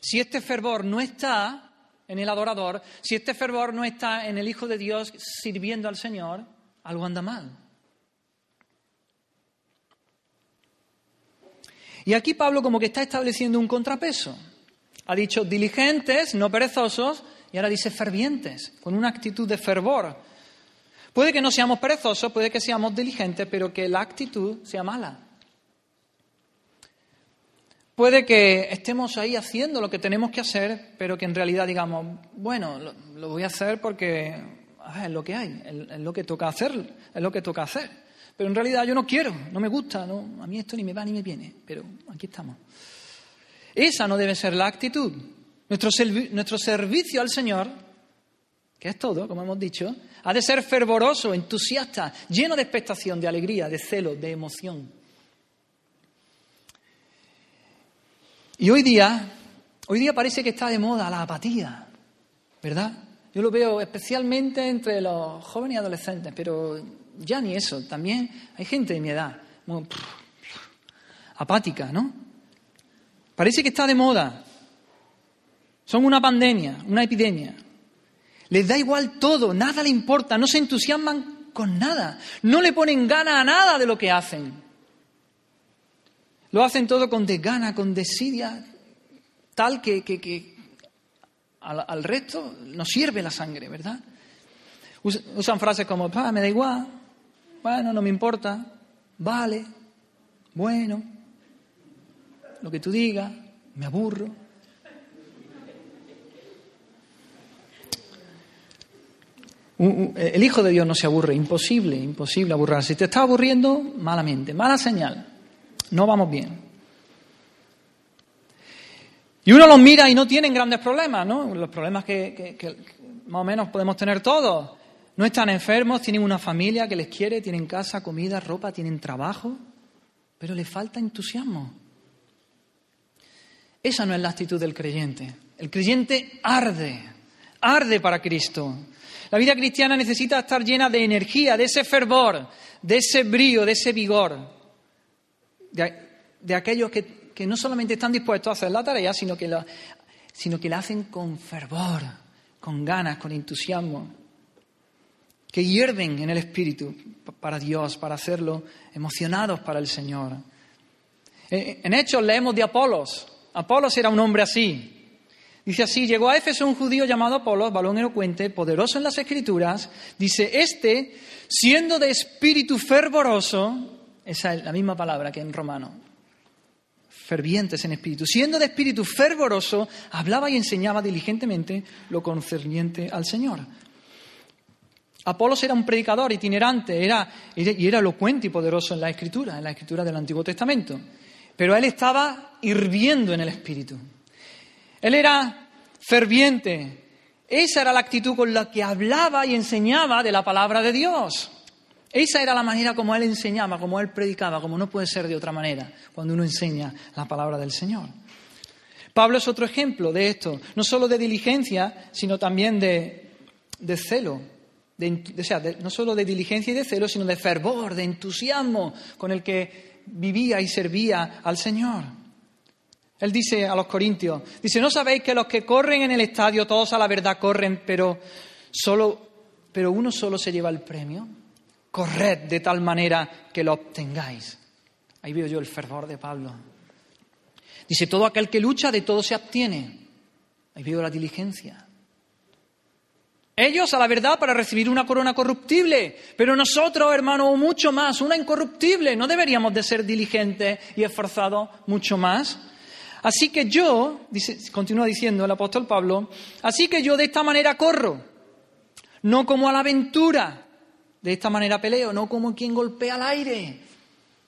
Si este fervor no está en el adorador, si este fervor no está en el Hijo de Dios sirviendo al Señor, algo anda mal. Y aquí Pablo como que está estableciendo un contrapeso. Ha dicho diligentes, no perezosos, y ahora dice fervientes, con una actitud de fervor. Puede que no seamos perezosos, puede que seamos diligentes, pero que la actitud sea mala. Puede que estemos ahí haciendo lo que tenemos que hacer, pero que en realidad digamos, bueno, lo, voy a hacer porque es lo que hay, es lo que toca hacer, es lo que toca hacer. Pero en realidad yo no quiero, no me gusta, no, a mí esto ni me va ni me viene, pero aquí estamos. Esa no debe ser la actitud. Nuestro, servicio al Señor, que es todo, como hemos dicho, ha de ser fervoroso, entusiasta, lleno de expectación, de alegría, de celo, de emoción. Y hoy día, hoy día parece que está de moda la apatía, ¿verdad? Yo lo veo especialmente entre los jóvenes y adolescentes, pero ya ni eso, también hay gente de mi edad, apática, ¿no? Parece que está de moda. Son una pandemia, una epidemia. Les da igual todo, nada le importa, no se entusiasman con nada, no le ponen gana a nada de lo que hacen. Lo hacen todo con desgana, con desidia, tal que, al, al, resto no sirve la sangre, ¿verdad? Usan frases como, me da igual, bueno, no me importa. Vale. Bueno. Lo que tú digas. Me aburro. El Hijo de Dios no se aburre, imposible, imposible aburrirse. Si te está aburriendo, malamente, mala señal. No vamos bien. Y uno los mira y no tienen grandes problemas, ¿no? Los problemas que, que más o menos podemos tener todos. No están enfermos, tienen una familia que les quiere, tienen casa, comida, ropa, tienen trabajo, pero les falta entusiasmo. Esa no es la actitud del creyente. El creyente arde, arde para Cristo. La vida cristiana necesita estar llena de energía, de ese fervor, de ese brío, de ese vigor, de, aquellos que, no solamente están dispuestos a hacer la tarea, sino que, sino que la hacen con fervor, con ganas, con entusiasmo, que hierven en el Espíritu para Dios, para hacerlo, emocionados para el Señor. Eh, en Hechos leemos de Apolos. Apolos era un hombre así, Dice así, llegó a Éfeso un judío llamado Apolos, balón elocuente, poderoso en las escrituras. Dice, este, siendo de espíritu fervoroso, esa es la misma palabra que en romano, fervientes en espíritu, siendo de espíritu fervoroso, hablaba y enseñaba diligentemente lo concerniente al Señor. Apolos era un predicador itinerante, era, y era elocuente y poderoso en la escritura, en la escritura del Antiguo Testamento. Pero él estaba hirviendo en el espíritu. Él era ferviente. Esa era la actitud con la que hablaba y enseñaba de la palabra de Dios. Esa era la manera como él enseñaba, como él predicaba, como no puede ser de otra manera cuando uno enseña la palabra del Señor. Pablo es otro ejemplo de esto, no solo de diligencia, sino también de, celo. o sea, no solo de diligencia y de celo, sino de fervor, de entusiasmo con el que vivía y servía al Señor. Él dice a los corintios, dice, ¿no sabéis que los que corren en el estadio, todos a la verdad corren, pero, solo, pero uno solo se lleva el premio? Corred de tal manera que lo obtengáis. Ahí veo yo el fervor de Pablo. Dice, todo aquel que lucha, de todo se obtiene. Ahí veo la diligencia. Ellos a la verdad para recibir una corona corruptible, pero nosotros, hermano, mucho más, una incorruptible. ¿No deberíamos de ser diligentes y esforzados mucho más? Así que yo, continúa diciendo el apóstol Pablo, así que yo de esta manera corro, no como a la aventura, de esta manera peleo, no como quien golpea al aire.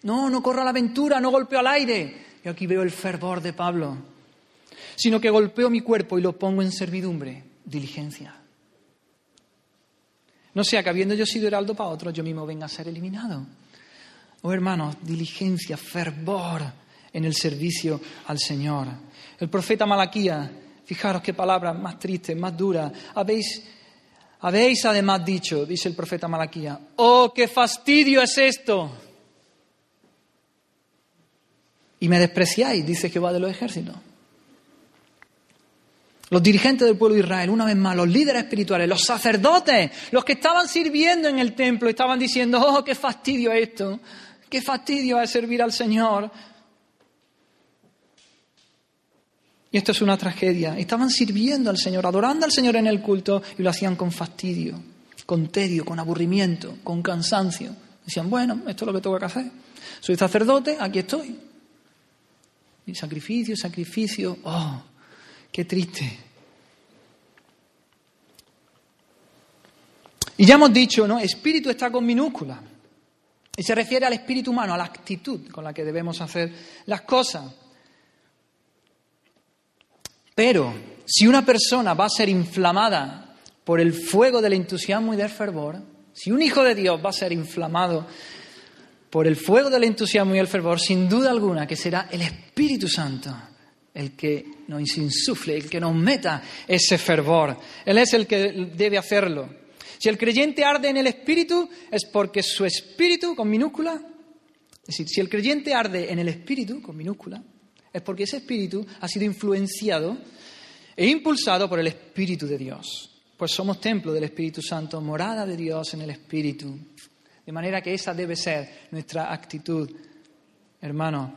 No, no corro a la aventura, no golpeo al aire. Y aquí veo el fervor de Pablo, sino que golpeo mi cuerpo y lo pongo en servidumbre, diligencia. No sea que habiendo yo sido heraldo para otros, yo mismo venga a ser eliminado. Oh hermanos, diligencia, fervor en el servicio al Señor. El profeta Malaquía, fijaros qué palabra más triste, más dura. Habéis, habéis además dicho, dice el profeta Malaquía, oh, qué fastidio es esto. Y me despreciáis, dice Jehová de los ejércitos. Los dirigentes del pueblo de Israel, una vez más, los líderes espirituales, los sacerdotes, los que estaban sirviendo en el templo, estaban diciendo, oh, qué fastidio esto, qué fastidio es servir al Señor. Y esto es una tragedia. Estaban sirviendo al Señor, adorando al Señor en el culto y lo hacían con fastidio, con tedio, con aburrimiento, con cansancio. Decían, bueno, esto es lo que tengo que hacer. Soy sacerdote, aquí estoy. Y sacrificio, sacrificio. Oh, qué triste. Y ya hemos dicho, ¿no? Espíritu está con minúscula. Y se refiere al espíritu humano, a la actitud con la que debemos hacer las cosas. Pero si una persona va a ser inflamada por el fuego del entusiasmo y del fervor, si un hijo de Dios va a ser inflamado por el fuego del entusiasmo y el fervor, sin duda alguna que será el Espíritu Santo el que nos insufle, el que nos meta ese fervor. Él es el que debe hacerlo. Si el creyente arde en el Espíritu, es porque su Espíritu, con minúscula, es decir, si el creyente arde en el Espíritu, con minúscula, es porque ese espíritu ha sido influenciado e impulsado por el Espíritu de Dios. Pues somos templo del Espíritu Santo, morada de Dios en el Espíritu. De manera que esa debe ser nuestra actitud, hermano.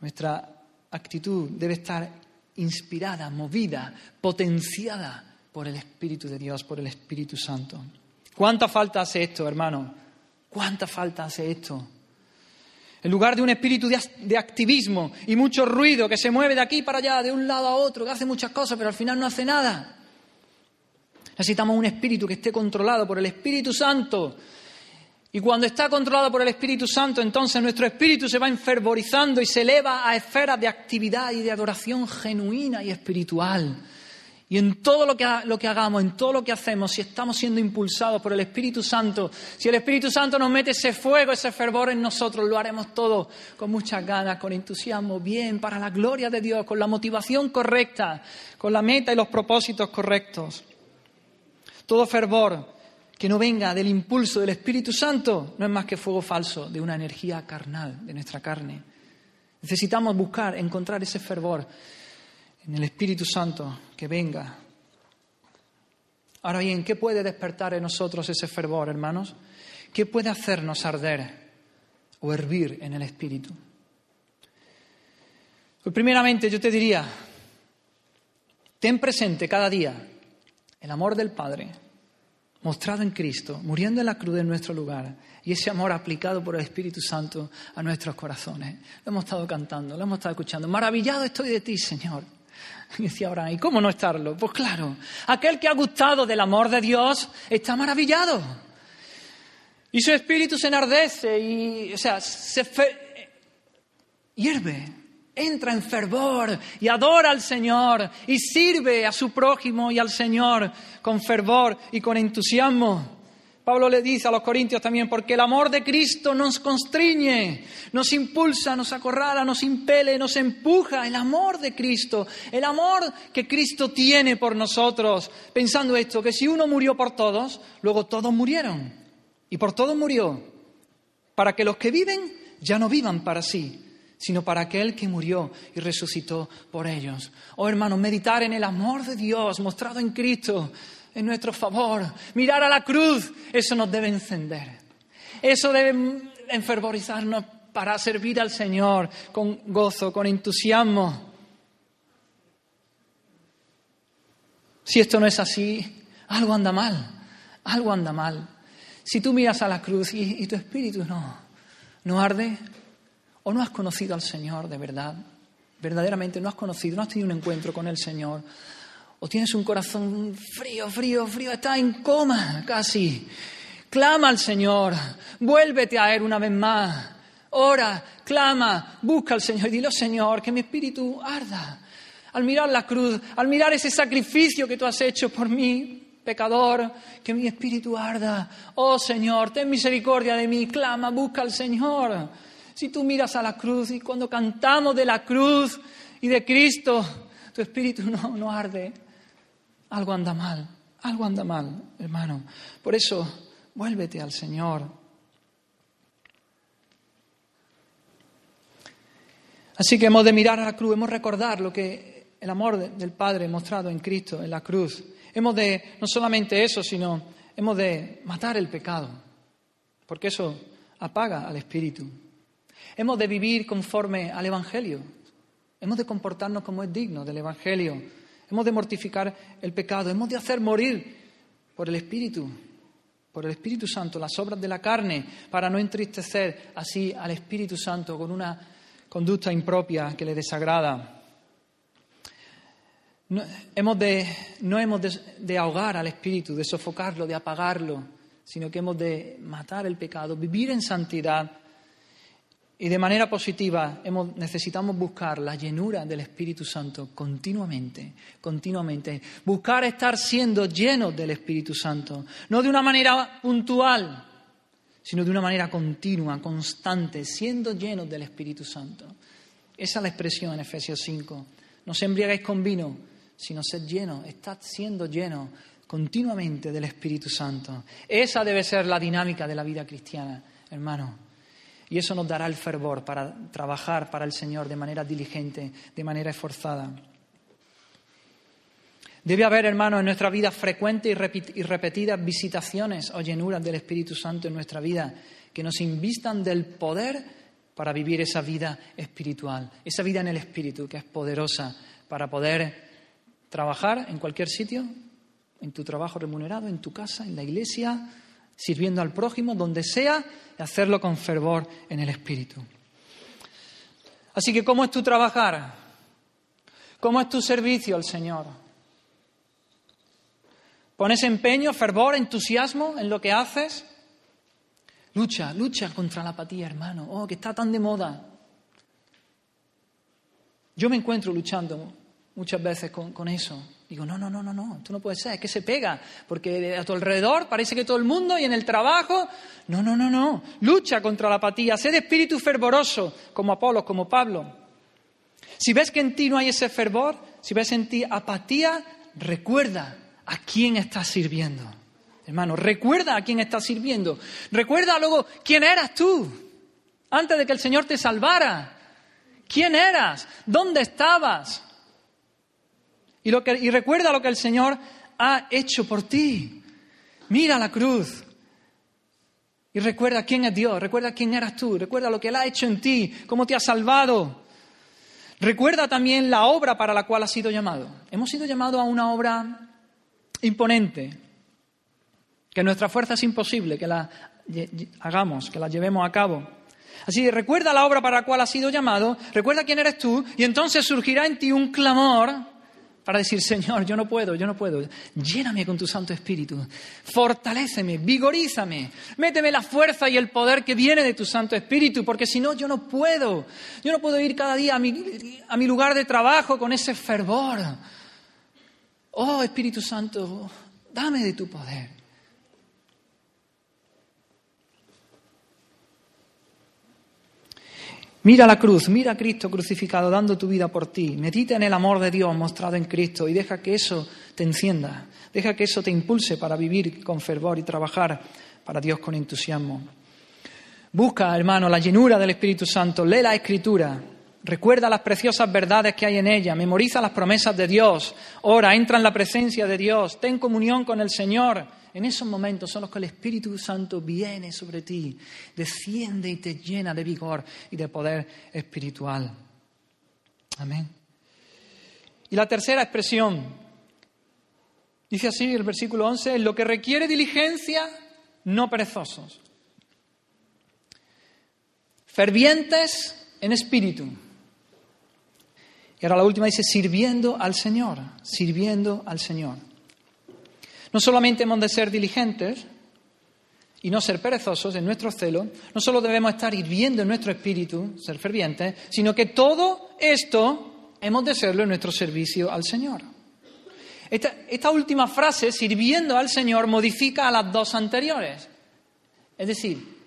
Nuestra actitud debe estar inspirada, movida, potenciada por el Espíritu de Dios, por el Espíritu Santo. ¿Cuánta falta hace esto, hermano? ¿Cuánta falta hace esto? En lugar de un espíritu de, activismo y mucho ruido que se mueve de aquí para allá, de un lado a otro, que hace muchas cosas, pero al final no hace nada. Necesitamos un espíritu que esté controlado por el Espíritu Santo. Y cuando está controlado por el Espíritu Santo, entonces nuestro espíritu se va enfervorizando y se eleva a esferas de actividad y de adoración genuina y espiritual. Y en todo lo que, lo que, hagamos, en todo lo que hacemos, si estamos siendo impulsados por el Espíritu Santo, si el Espíritu Santo nos mete ese fuego, ese fervor en nosotros, lo haremos todo con muchas ganas, con entusiasmo, bien, para la gloria de Dios, con la motivación correcta, con la meta y los propósitos correctos. Todo fervor que no venga del impulso del Espíritu Santo no es más que fuego falso de una energía carnal, de nuestra carne. Necesitamos buscar, encontrar ese fervor en el Espíritu Santo que venga. Ahora bien, ¿qué puede despertar en nosotros ese fervor, hermanos? ¿Qué puede hacernos arder o hervir en el Espíritu? Pues primeramente yo te diría, ten presente cada día el amor del Padre mostrado en Cristo, muriendo en la cruz en nuestro lugar, y ese amor aplicado por el Espíritu Santo a nuestros corazones. Lo hemos estado cantando, lo hemos estado escuchando. Maravillado estoy de ti, Señor. Y <laughs> decía Abraham, ¿y cómo no estarlo? Pues claro, aquel que ha gustado del amor de Dios está maravillado. Y su espíritu se enardece y, o sea, se hierve, entra en fervor y adora al Señor y sirve a su prójimo y al Señor con fervor y con entusiasmo. Pablo le dice a los corintios también, porque el amor de Cristo nos constriñe, nos impulsa, nos acorrala, nos impele, nos empuja. El amor de Cristo, el amor que Cristo tiene por nosotros. Pensando esto, que si uno murió por todos, luego todos murieron. Y por todos murió. Para que los que viven ya no vivan para sí, sino para aquel que murió y resucitó por ellos. Oh hermanos, meditar en el amor de Dios mostrado en Cristo en nuestro favor. Mirar a la cruz, eso nos debe encender. Eso debe enfervorizarnos para servir al Señor con gozo, con entusiasmo. Si esto no es así, algo anda mal, algo anda mal. Si tú miras a la cruz y, tu espíritu no, no arde, o no has conocido al Señor de verdad, verdaderamente no has conocido, no has tenido un encuentro con el Señor, o tienes un corazón frío, frío, frío, está en coma casi. Clama al Señor, vuélvete a Él una vez más. Ora, clama, busca al Señor y dile, Señor, que mi espíritu arda. Al mirar la cruz, al mirar ese sacrificio que tú has hecho por mí, pecador, que mi espíritu arda. Oh Señor, ten misericordia de mí, clama, busca al Señor. Si tú miras a la cruz y cuando cantamos de la cruz y de Cristo, tu espíritu no, no arde, algo anda mal, algo anda mal, hermano. Por eso, vuélvete al Señor. Así que hemos de mirar a la cruz, hemos de recordar lo que el amor del Padre mostrado en Cristo, en la cruz. Hemos de, no solamente eso, sino hemos de matar el pecado, porque eso apaga al Espíritu. Hemos de vivir conforme al Evangelio. Hemos de comportarnos como es digno del Evangelio hemos de mortificar el pecado, hemos de hacer morir por el Espíritu, por el Espíritu Santo, las obras de la carne, para no entristecer así al Espíritu Santo con una conducta impropia que le desagrada. No hemos de, no hemos de ahogar al Espíritu, de sofocarlo, de apagarlo, sino que hemos de matar el pecado, vivir en santidad y de manera positiva necesitamos buscar la llenura del Espíritu Santo continuamente, continuamente. Buscar estar siendo llenos del Espíritu Santo, no de una manera puntual, sino de una manera continua, constante, siendo llenos del Espíritu Santo. Esa es la expresión en Efesios 5. No se embriagáis con vino, sino sed llenos, estad siendo llenos continuamente del Espíritu Santo. Esa debe ser la dinámica de la vida cristiana, hermano. Y eso nos dará el fervor para trabajar para el Señor de manera diligente, de manera esforzada. Debe haber, hermanos, en nuestra vida frecuentes y repetidas visitaciones o llenuras del Espíritu Santo en nuestra vida que nos invistan del poder para vivir esa vida espiritual, esa vida en el Espíritu que es poderosa para poder trabajar en cualquier sitio, en tu trabajo remunerado, en tu casa, en la iglesia, sirviendo al prójimo, donde sea, y hacerlo con fervor en el Espíritu. Así que, ¿cómo es tu trabajar? ¿Cómo es tu servicio al Señor? ¿Pones empeño, fervor, entusiasmo en lo que haces? Lucha, lucha contra la apatía, hermano. Oh, que está tan de moda. Yo me encuentro luchando muchas veces con, eso. Digo, no, no, no, no, no, tú no puedes ser, es que se pega, porque a tu alrededor parece que todo el mundo y en el trabajo, no, no, no, no, lucha contra la apatía, sé de espíritu fervoroso, como Apolo, como Pablo. Si ves que en ti no hay ese fervor, si ves en ti apatía, recuerda a quién estás sirviendo. Hermano, recuerda a quién estás sirviendo. Recuerda luego quién eras tú antes de que el Señor te salvara. ¿Quién eras? ¿Dónde estabas? Y, recuerda lo que el Señor ha hecho por ti. Mira la cruz. Y recuerda quién es Dios, recuerda quién eras tú, recuerda lo que Él ha hecho en ti, cómo te ha salvado. Recuerda también la obra para la cual has sido llamado. Hemos sido llamados a una obra imponente, que nuestra fuerza es imposible que la hagamos, que la llevemos a cabo. Así que recuerda la obra para la cual has sido llamado, recuerda quién eres tú, y entonces surgirá en ti un clamor para decir, Señor, yo no puedo, yo no puedo. Lléname con tu Santo Espíritu, fortaléceme, vigorízame, méteme la fuerza y el poder que viene de tu Santo Espíritu, porque si no, yo no puedo. Yo no puedo ir cada día a mi, a mi lugar de trabajo con ese fervor. Oh Espíritu Santo, dame de tu poder. Mira la cruz, mira a Cristo crucificado dando tu vida por ti. Medita en el amor de Dios mostrado en Cristo y deja que eso te encienda. Deja que eso te impulse para vivir con fervor y trabajar para Dios con entusiasmo. Busca, hermano, la llenura del Espíritu Santo. Lee la Escritura. Recuerda las preciosas verdades que hay en ella. Memoriza las promesas de Dios. Ora, entra en la presencia de Dios. Ten comunión con el Señor. En esos momentos son los que el Espíritu Santo viene sobre ti, desciende y te llena de vigor y de poder espiritual. Amén. Y la tercera expresión, dice así el versículo 11, lo que requiere diligencia, no perezosos. Fervientes en espíritu. Y ahora la última dice, sirviendo al Señor, sirviendo al Señor. No solamente hemos de ser diligentes y no ser perezosos en nuestro celo, no solo debemos estar hirviendo en nuestro espíritu, ser fervientes, sino que todo esto hemos de serlo en nuestro servicio al Señor. Esta, esta última frase, sirviendo al Señor, modifica a las dos anteriores. Es decir,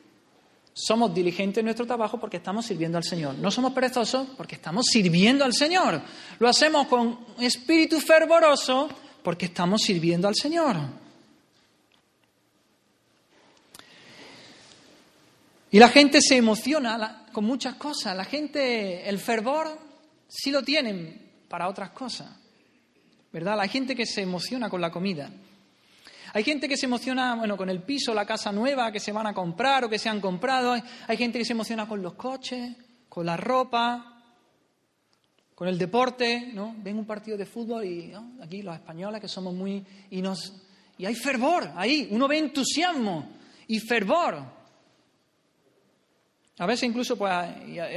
somos diligentes en nuestro trabajo porque estamos sirviendo al Señor. No somos perezosos porque estamos sirviendo al Señor. Lo hacemos con espíritu fervoroso porque estamos sirviendo al Señor. Y la gente se emociona con muchas cosas. La gente, el fervor, sí lo tienen para otras cosas. ¿Verdad? La gente que se emociona con la comida. Hay gente que se emociona, bueno, con el piso, la casa nueva que se van a comprar o que se han comprado. Hay gente que se emociona con los coches, con la ropa, con el deporte, ¿no? Ven un partido de fútbol y aquí los españoles que somos muy... Y, nos, y hay fervor ahí, uno ve entusiasmo y fervor. A veces incluso pues,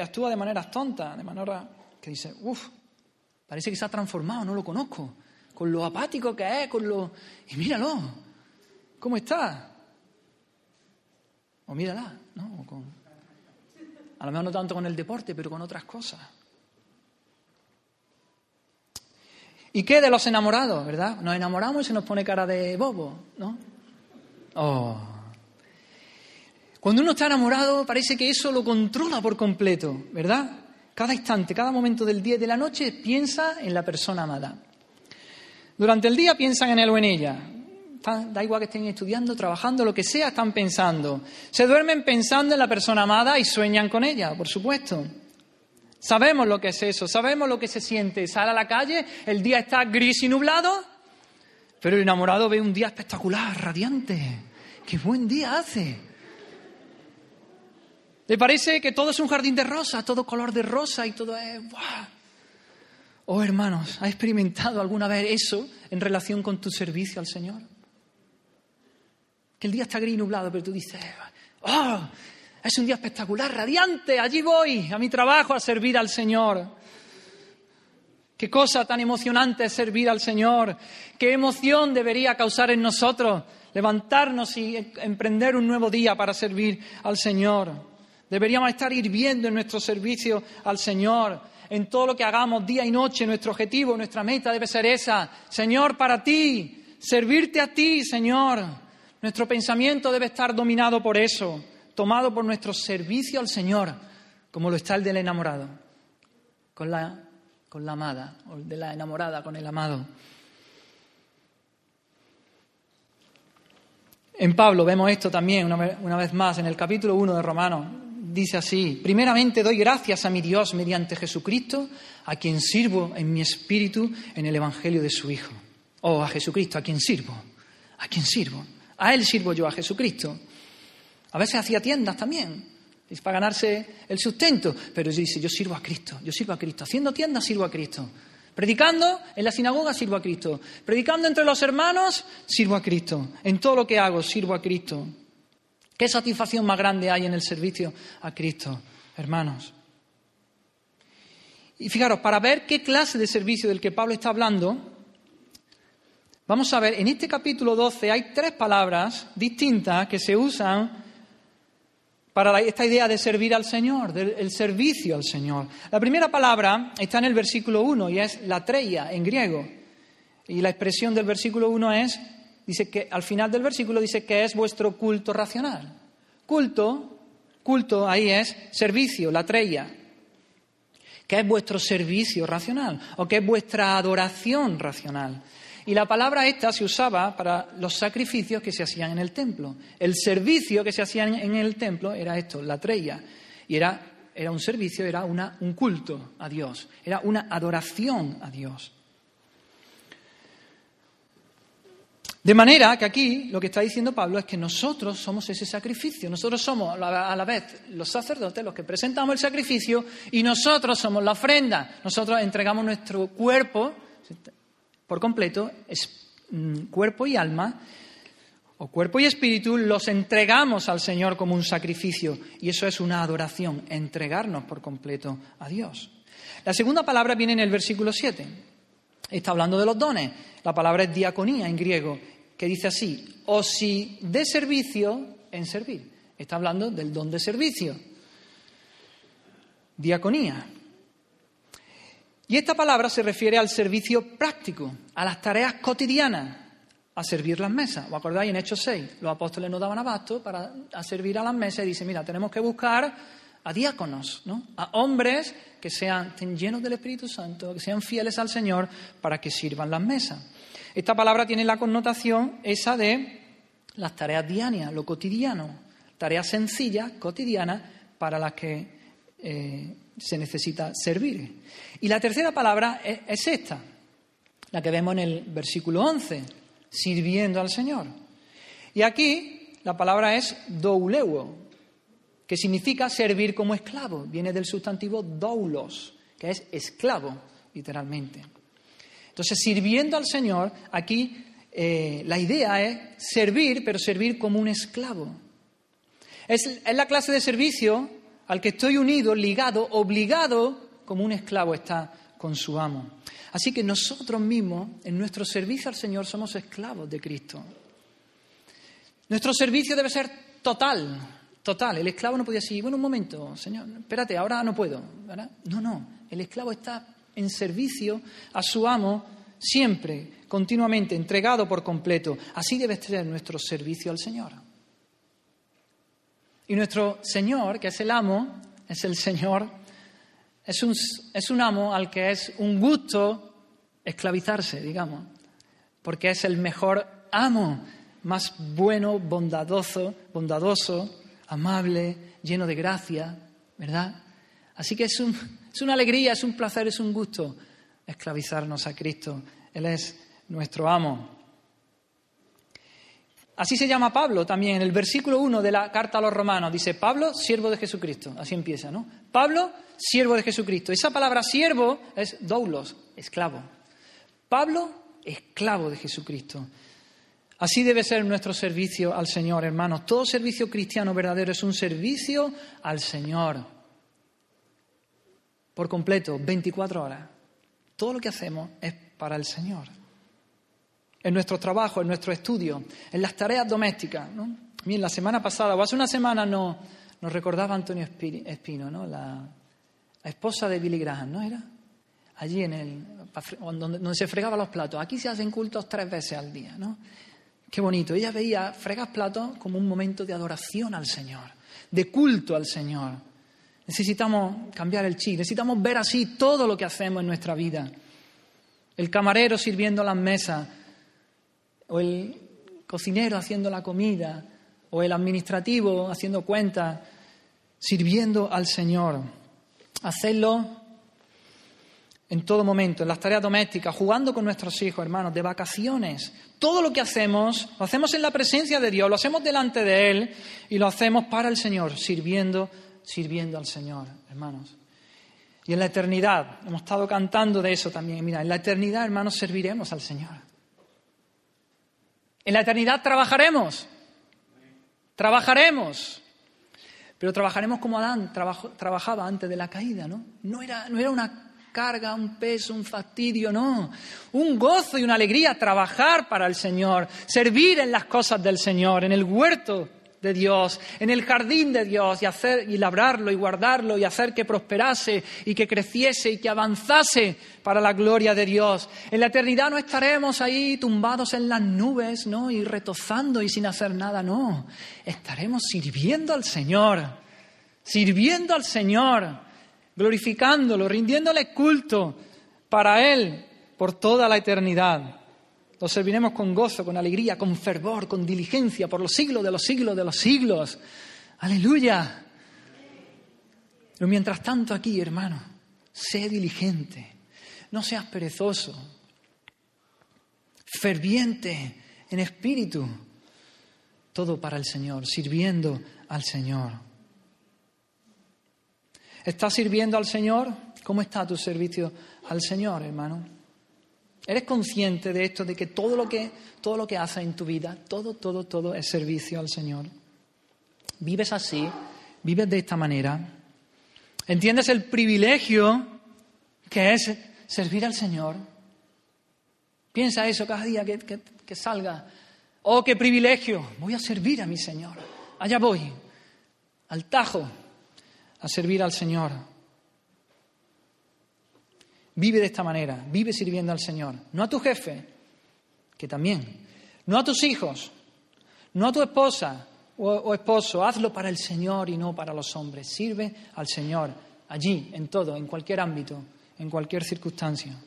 actúa de manera tonta, de manera que dice, uff, parece que se ha transformado, no lo conozco, con lo apático que es, con lo... Y míralo, ¿cómo está? O mírala, ¿no? A lo mejor no tanto con el deporte, pero con otras cosas. ¿Y qué de los enamorados, verdad? Nos enamoramos y se nos pone cara de bobo, ¿no? Oh. Cuando uno está enamorado parece que eso lo controla por completo, ¿verdad? Cada instante, cada momento del día y de la noche piensa en la persona amada. Durante el día piensan en él o en ella. Da igual que estén estudiando, trabajando, lo que sea, están pensando. Se duermen pensando en la persona amada y sueñan con ella, por supuesto. Sabemos lo que es eso, sabemos lo que se siente. Sale a la calle, el día está gris y nublado, pero el enamorado ve un día espectacular, radiante. ¡Qué buen día hace! Le parece que todo es un jardín de rosa, todo color de rosa y todo es... Oh, hermanos, ¿ha experimentado alguna vez eso en relación con tu servicio al Señor? Que el día está gris y nublado, pero tú dices, ¡oh! Es un día espectacular, radiante. Allí voy a mi trabajo a servir al Señor. Qué cosa tan emocionante es servir al Señor. Qué emoción debería causar en nosotros levantarnos y emprender un nuevo día para servir al Señor. Deberíamos estar hirviendo en nuestro servicio al Señor, en todo lo que hagamos día y noche. Nuestro objetivo, nuestra meta debe ser esa. Señor, para ti, servirte a ti, Señor. Nuestro pensamiento debe estar dominado por eso, tomado por nuestro servicio al Señor, como lo está el del enamorado, con la con la amada, o de la enamorada con el amado. En Pablo vemos esto también una vez más en el capítulo 1 de Romanos. Dice así, primeramente doy gracias a mi Dios mediante Jesucristo, a quien sirvo en mi espíritu en el Evangelio de su Hijo. Oh, a Jesucristo, a quien sirvo, a quien sirvo. A Él sirvo yo, a Jesucristo. A veces hacía tiendas también, para ganarse el sustento. Pero dice, yo sirvo a Cristo, yo sirvo a Cristo. Haciendo tiendas sirvo a Cristo. Predicando en la sinagoga sirvo a Cristo. Predicando entre los hermanos sirvo a Cristo. En todo lo que hago sirvo a Cristo. ¿Qué satisfacción más grande hay en el servicio a Cristo, hermanos? Y fijaros, para ver qué clase de servicio del que Pablo está hablando, vamos a ver, en este capítulo 12 hay tres palabras distintas que se usan para esta idea de servir al Señor, del servicio al Señor. La primera palabra está en el versículo 1 y es la treia en griego. Y la expresión del versículo 1 es, dice que al final del versículo dice que es vuestro culto racional. Culto, culto ahí es servicio, la treia. ¿Qué es vuestro servicio racional? ¿O qué es vuestra adoración racional? Y la palabra esta se usaba para los sacrificios que se hacían en el templo. El servicio que se hacía en el templo era esto, la treya. Y era, era un servicio, era una, un culto a Dios, era una adoración a Dios. De manera que aquí lo que está diciendo Pablo es que nosotros somos ese sacrificio, nosotros somos a la vez los sacerdotes, los que presentamos el sacrificio, y nosotros somos la ofrenda, nosotros entregamos nuestro cuerpo, por completo, mm, cuerpo y alma, o cuerpo y espíritu, los entregamos al Señor como un sacrificio. Y eso es una adoración, entregarnos por completo a Dios. La segunda palabra viene en el versículo 7. Está hablando de los dones. La palabra es diaconía en griego, que dice así, o si de servicio en servir. Está hablando del don de servicio. Diaconía. Y esta palabra se refiere al servicio práctico, a las tareas cotidianas, a servir las mesas. ¿Os acordáis en Hechos 6? Los apóstoles nos daban abasto para servir a las mesas y dicen, mira, tenemos que buscar a diáconos, ¿no? a hombres que sean llenos del Espíritu Santo, que sean fieles al Señor para que sirvan las mesas. Esta palabra tiene la connotación esa de las tareas diarias, lo cotidiano, tareas sencillas, cotidianas, para las que eh, se necesita servir. Y la tercera palabra es, esta, la que vemos en el versículo 11, sirviendo al Señor. Y aquí la palabra es douleuo, que significa servir como esclavo. Viene del sustantivo doulos, que es esclavo, literalmente. Entonces, sirviendo al Señor, aquí eh, la idea es servir, pero servir como un esclavo. Es, es la clase de servicio al que estoy unido, ligado, obligado, como un esclavo está con su amo. Así que nosotros mismos, en nuestro servicio al Señor, somos esclavos de Cristo. Nuestro servicio debe ser total, total. El esclavo no podía decir, bueno, un momento, Señor, espérate, ahora no puedo. No, no, el esclavo está en servicio a su amo siempre, continuamente, entregado por completo. Así debe ser nuestro servicio al Señor. Y nuestro Señor, que es el amo, es el Señor, es un, es un amo al que es un gusto esclavizarse, digamos, porque es el mejor amo, más bueno, bondadoso, bondadoso, amable, lleno de gracia, ¿verdad? Así que es, un, es una alegría, es un placer, es un gusto esclavizarnos a Cristo. Él es nuestro amo. Así se llama Pablo también en el versículo 1 de la carta a los romanos. Dice, Pablo, siervo de Jesucristo. Así empieza, ¿no? Pablo, siervo de Jesucristo. Esa palabra siervo es doulos, esclavo. Pablo, esclavo de Jesucristo. Así debe ser nuestro servicio al Señor, hermanos. Todo servicio cristiano verdadero es un servicio al Señor. Por completo, 24 horas. Todo lo que hacemos es para el Señor. En nuestro trabajo, en nuestro estudio, en las tareas domésticas. ¿no? La semana pasada, o hace una semana, nos, nos recordaba Antonio Espino, ¿no? la, esposa de Billy Graham, ¿no era? Allí en el, donde, donde se fregaba los platos. Aquí se hacen cultos tres veces al día, ¿no? Qué bonito. Ella veía fregar platos como un momento de adoración al Señor, de culto al Señor. Necesitamos cambiar el chip, necesitamos ver así todo lo que hacemos en nuestra vida. El camarero sirviendo las mesas, o el cocinero haciendo la comida, o el administrativo haciendo cuentas, sirviendo al Señor. Hacerlo en todo momento, en las tareas domésticas, jugando con nuestros hijos, hermanos, de vacaciones. Todo lo que hacemos, lo hacemos en la presencia de Dios, lo hacemos delante de Él y lo hacemos para el Señor, sirviendo sirviendo al Señor, hermanos. Y en la eternidad, hemos estado cantando de eso también. Mira, en la eternidad, hermanos, serviremos al Señor. En la eternidad trabajaremos. Trabajaremos. Pero trabajaremos como Adán trabajaba antes de la caída, ¿no? No era, no era una carga, un peso, un fastidio, no. Un gozo y una alegría trabajar para el Señor, servir en las cosas del Señor, en el huerto de Dios, en el jardín de Dios y hacer y labrarlo y guardarlo y hacer que prosperase y que creciese y que avanzase para la gloria de Dios. En la eternidad no estaremos ahí tumbados en las nubes, ¿no? y retozando y sin hacer nada, no. Estaremos sirviendo al Señor, sirviendo al Señor, glorificándolo, rindiéndole culto para él por toda la eternidad. Lo serviremos con gozo, con alegría, con fervor, con diligencia, por los siglos de los siglos de los siglos. Aleluya. Pero mientras tanto aquí, hermano, sé diligente, no seas perezoso, ferviente en espíritu, todo para el Señor, sirviendo al Señor. ¿Estás sirviendo al Señor? ¿Cómo está tu servicio al Señor, hermano? ¿Eres consciente de esto, de que todo lo que, todo lo que haces en tu vida, todo, todo, todo es servicio al Señor? ¿Vives así? ¿Vives de esta manera? ¿Entiendes el privilegio que es servir al Señor? Piensa eso cada día que, que salga. Oh, qué privilegio. Voy a servir a mi Señor. Allá voy, al tajo, a servir al Señor. Vive de esta manera, vive sirviendo al Señor. No a tu jefe, que también. No a tus hijos, no a tu esposa o, esposo. Hazlo para el Señor y no para los hombres. Sirve al Señor allí, en todo, en cualquier ámbito, en cualquier circunstancia.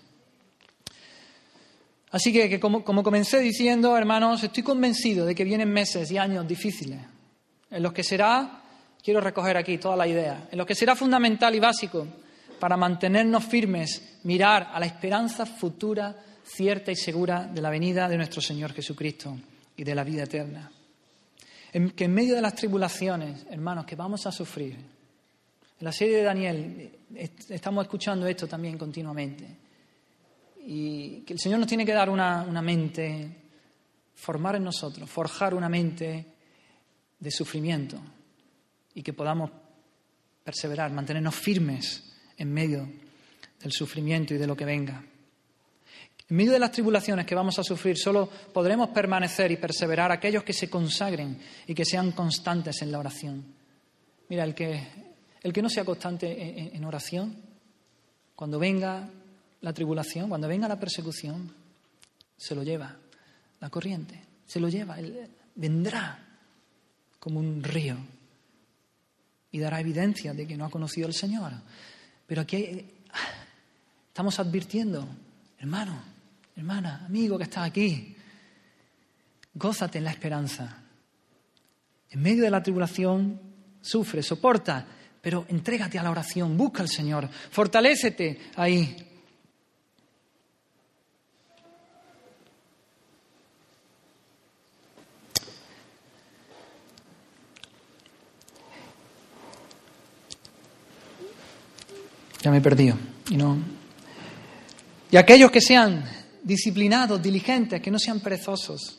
Así que, como, como, comencé diciendo, hermanos, estoy convencido de que vienen meses y años difíciles, en los que será, quiero recoger aquí toda la idea, en los que será fundamental y básico para mantenernos firmes, mirar a la esperanza futura, cierta y segura de la venida de nuestro Señor Jesucristo y de la vida eterna. En, que en medio de las tribulaciones, hermanos, que vamos a sufrir, en la serie de Daniel estamos escuchando esto también continuamente, y que el Señor nos tiene que dar una, una mente, formar en nosotros, forjar una mente de sufrimiento y que podamos perseverar, mantenernos firmes en medio del sufrimiento y de lo que venga. En medio de las tribulaciones que vamos a sufrir, solo podremos permanecer y perseverar aquellos que se consagren y que sean constantes en la oración. Mira, el que, el que no sea constante en, oración, cuando venga la tribulación, cuando venga la persecución, se lo lleva la corriente, se lo lleva, él vendrá como un río y dará evidencia de que no ha conocido al Señor. Pero aquí <sighs> estamos advirtiendo, hermano, hermana, amigo que estás aquí, gózate en la esperanza. En medio de la tribulación, sufre, soporta, pero entrégate a la oración, busca al Señor, fortalécete ahí. Ya me he perdido. Y, no... y aquellos que sean disciplinados, diligentes, que no sean perezosos.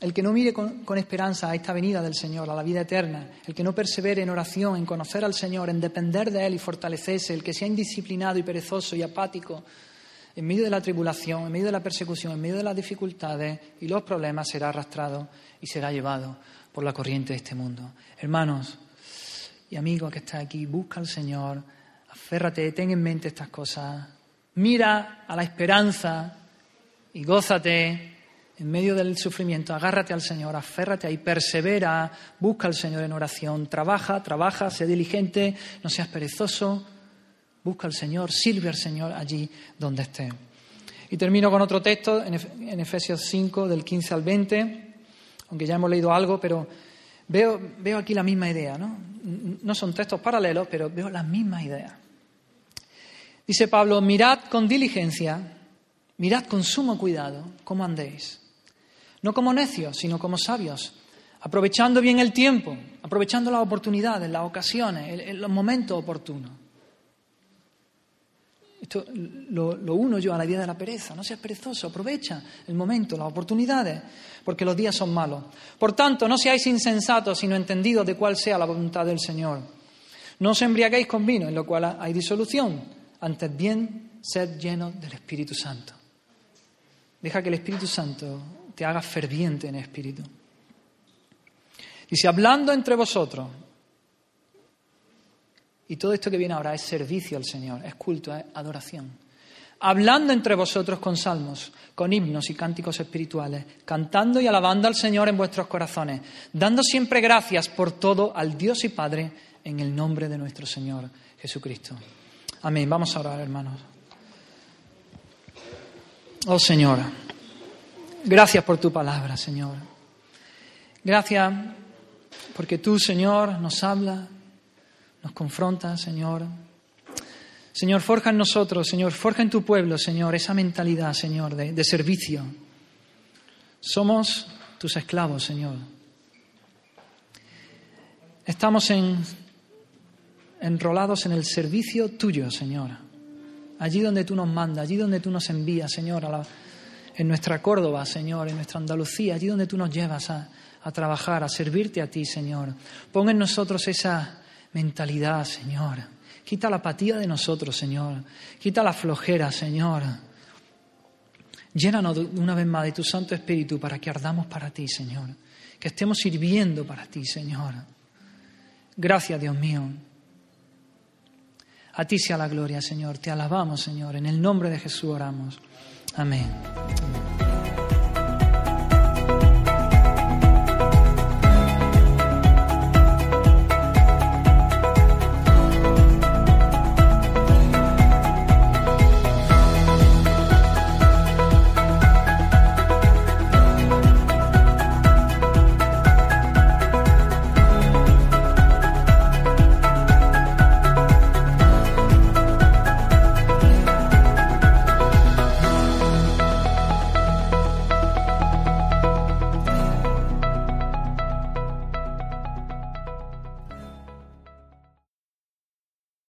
El que no mire con, esperanza a esta venida del Señor, a la vida eterna. El que no persevere en oración, en conocer al Señor, en depender de Él y fortalecerse. El que sea indisciplinado y perezoso y apático en medio de la tribulación, en medio de la persecución, en medio de las dificultades y los problemas, será arrastrado y será llevado por la corriente de este mundo. Hermanos y amigos que está aquí, busca al Señor, aférrate, ten en mente estas cosas, mira a la esperanza y gózate en medio del sufrimiento, agárrate al Señor, aférrate ahí, persevera, busca al Señor en oración, trabaja, trabaja, sé diligente, no seas perezoso, busca al Señor, sirve al Señor allí donde esté. Y termino con otro texto en Efesios 5, del 15 al 20, aunque ya hemos leído algo, pero veo, veo aquí la misma idea, ¿no? No son textos paralelos, pero veo las mismas ideas. Dice Pablo, mirad con diligencia, mirad con sumo cuidado cómo andéis no como necios, sino como sabios, aprovechando bien el tiempo, aprovechando las oportunidades, las ocasiones, los momentos oportunos. Esto lo, uno yo a la idea de la pereza. No seas perezoso, aprovecha el momento, las oportunidades, porque los días son malos. Por tanto, no seáis insensatos, sino entendidos de cuál sea la voluntad del Señor. No os embriaguéis con vino, en lo cual hay disolución. Antes bien, sed llenos del Espíritu Santo. Deja que el Espíritu Santo te haga ferviente en espíritu. Dice, hablando entre vosotros, y todo esto que viene ahora es servicio al Señor, es culto, es adoración. Hablando entre vosotros con salmos, con himnos y cánticos espirituales, cantando y alabando al Señor en vuestros corazones, dando siempre gracias por todo al Dios y Padre en el nombre de nuestro Señor Jesucristo. Amén. Vamos a orar, hermanos. Oh Señor. Gracias por tu palabra, Señor. Gracias porque tú, Señor, nos habla, nos confronta, Señor. Señor, forja en nosotros, Señor, forja en tu pueblo, Señor, esa mentalidad, Señor, de, servicio. Somos tus esclavos, Señor. Estamos en, enrolados en el servicio tuyo, Señor. Allí donde tú nos mandas, allí donde tú nos envías, Señor, a en nuestra Córdoba, Señor, en nuestra Andalucía, allí donde tú nos llevas a, trabajar, a servirte a ti, Señor. Pon en nosotros esa mentalidad, Señor. Quita la apatía de nosotros, Señor. Quita la flojera, Señor. Llénanos una vez más de tu Santo Espíritu para que ardamos para ti, Señor. Que estemos sirviendo para ti, Señor. Gracias, Dios mío. A ti sea la gloria, Señor. Te alabamos, Señor. En el nombre de Jesús oramos. Amén.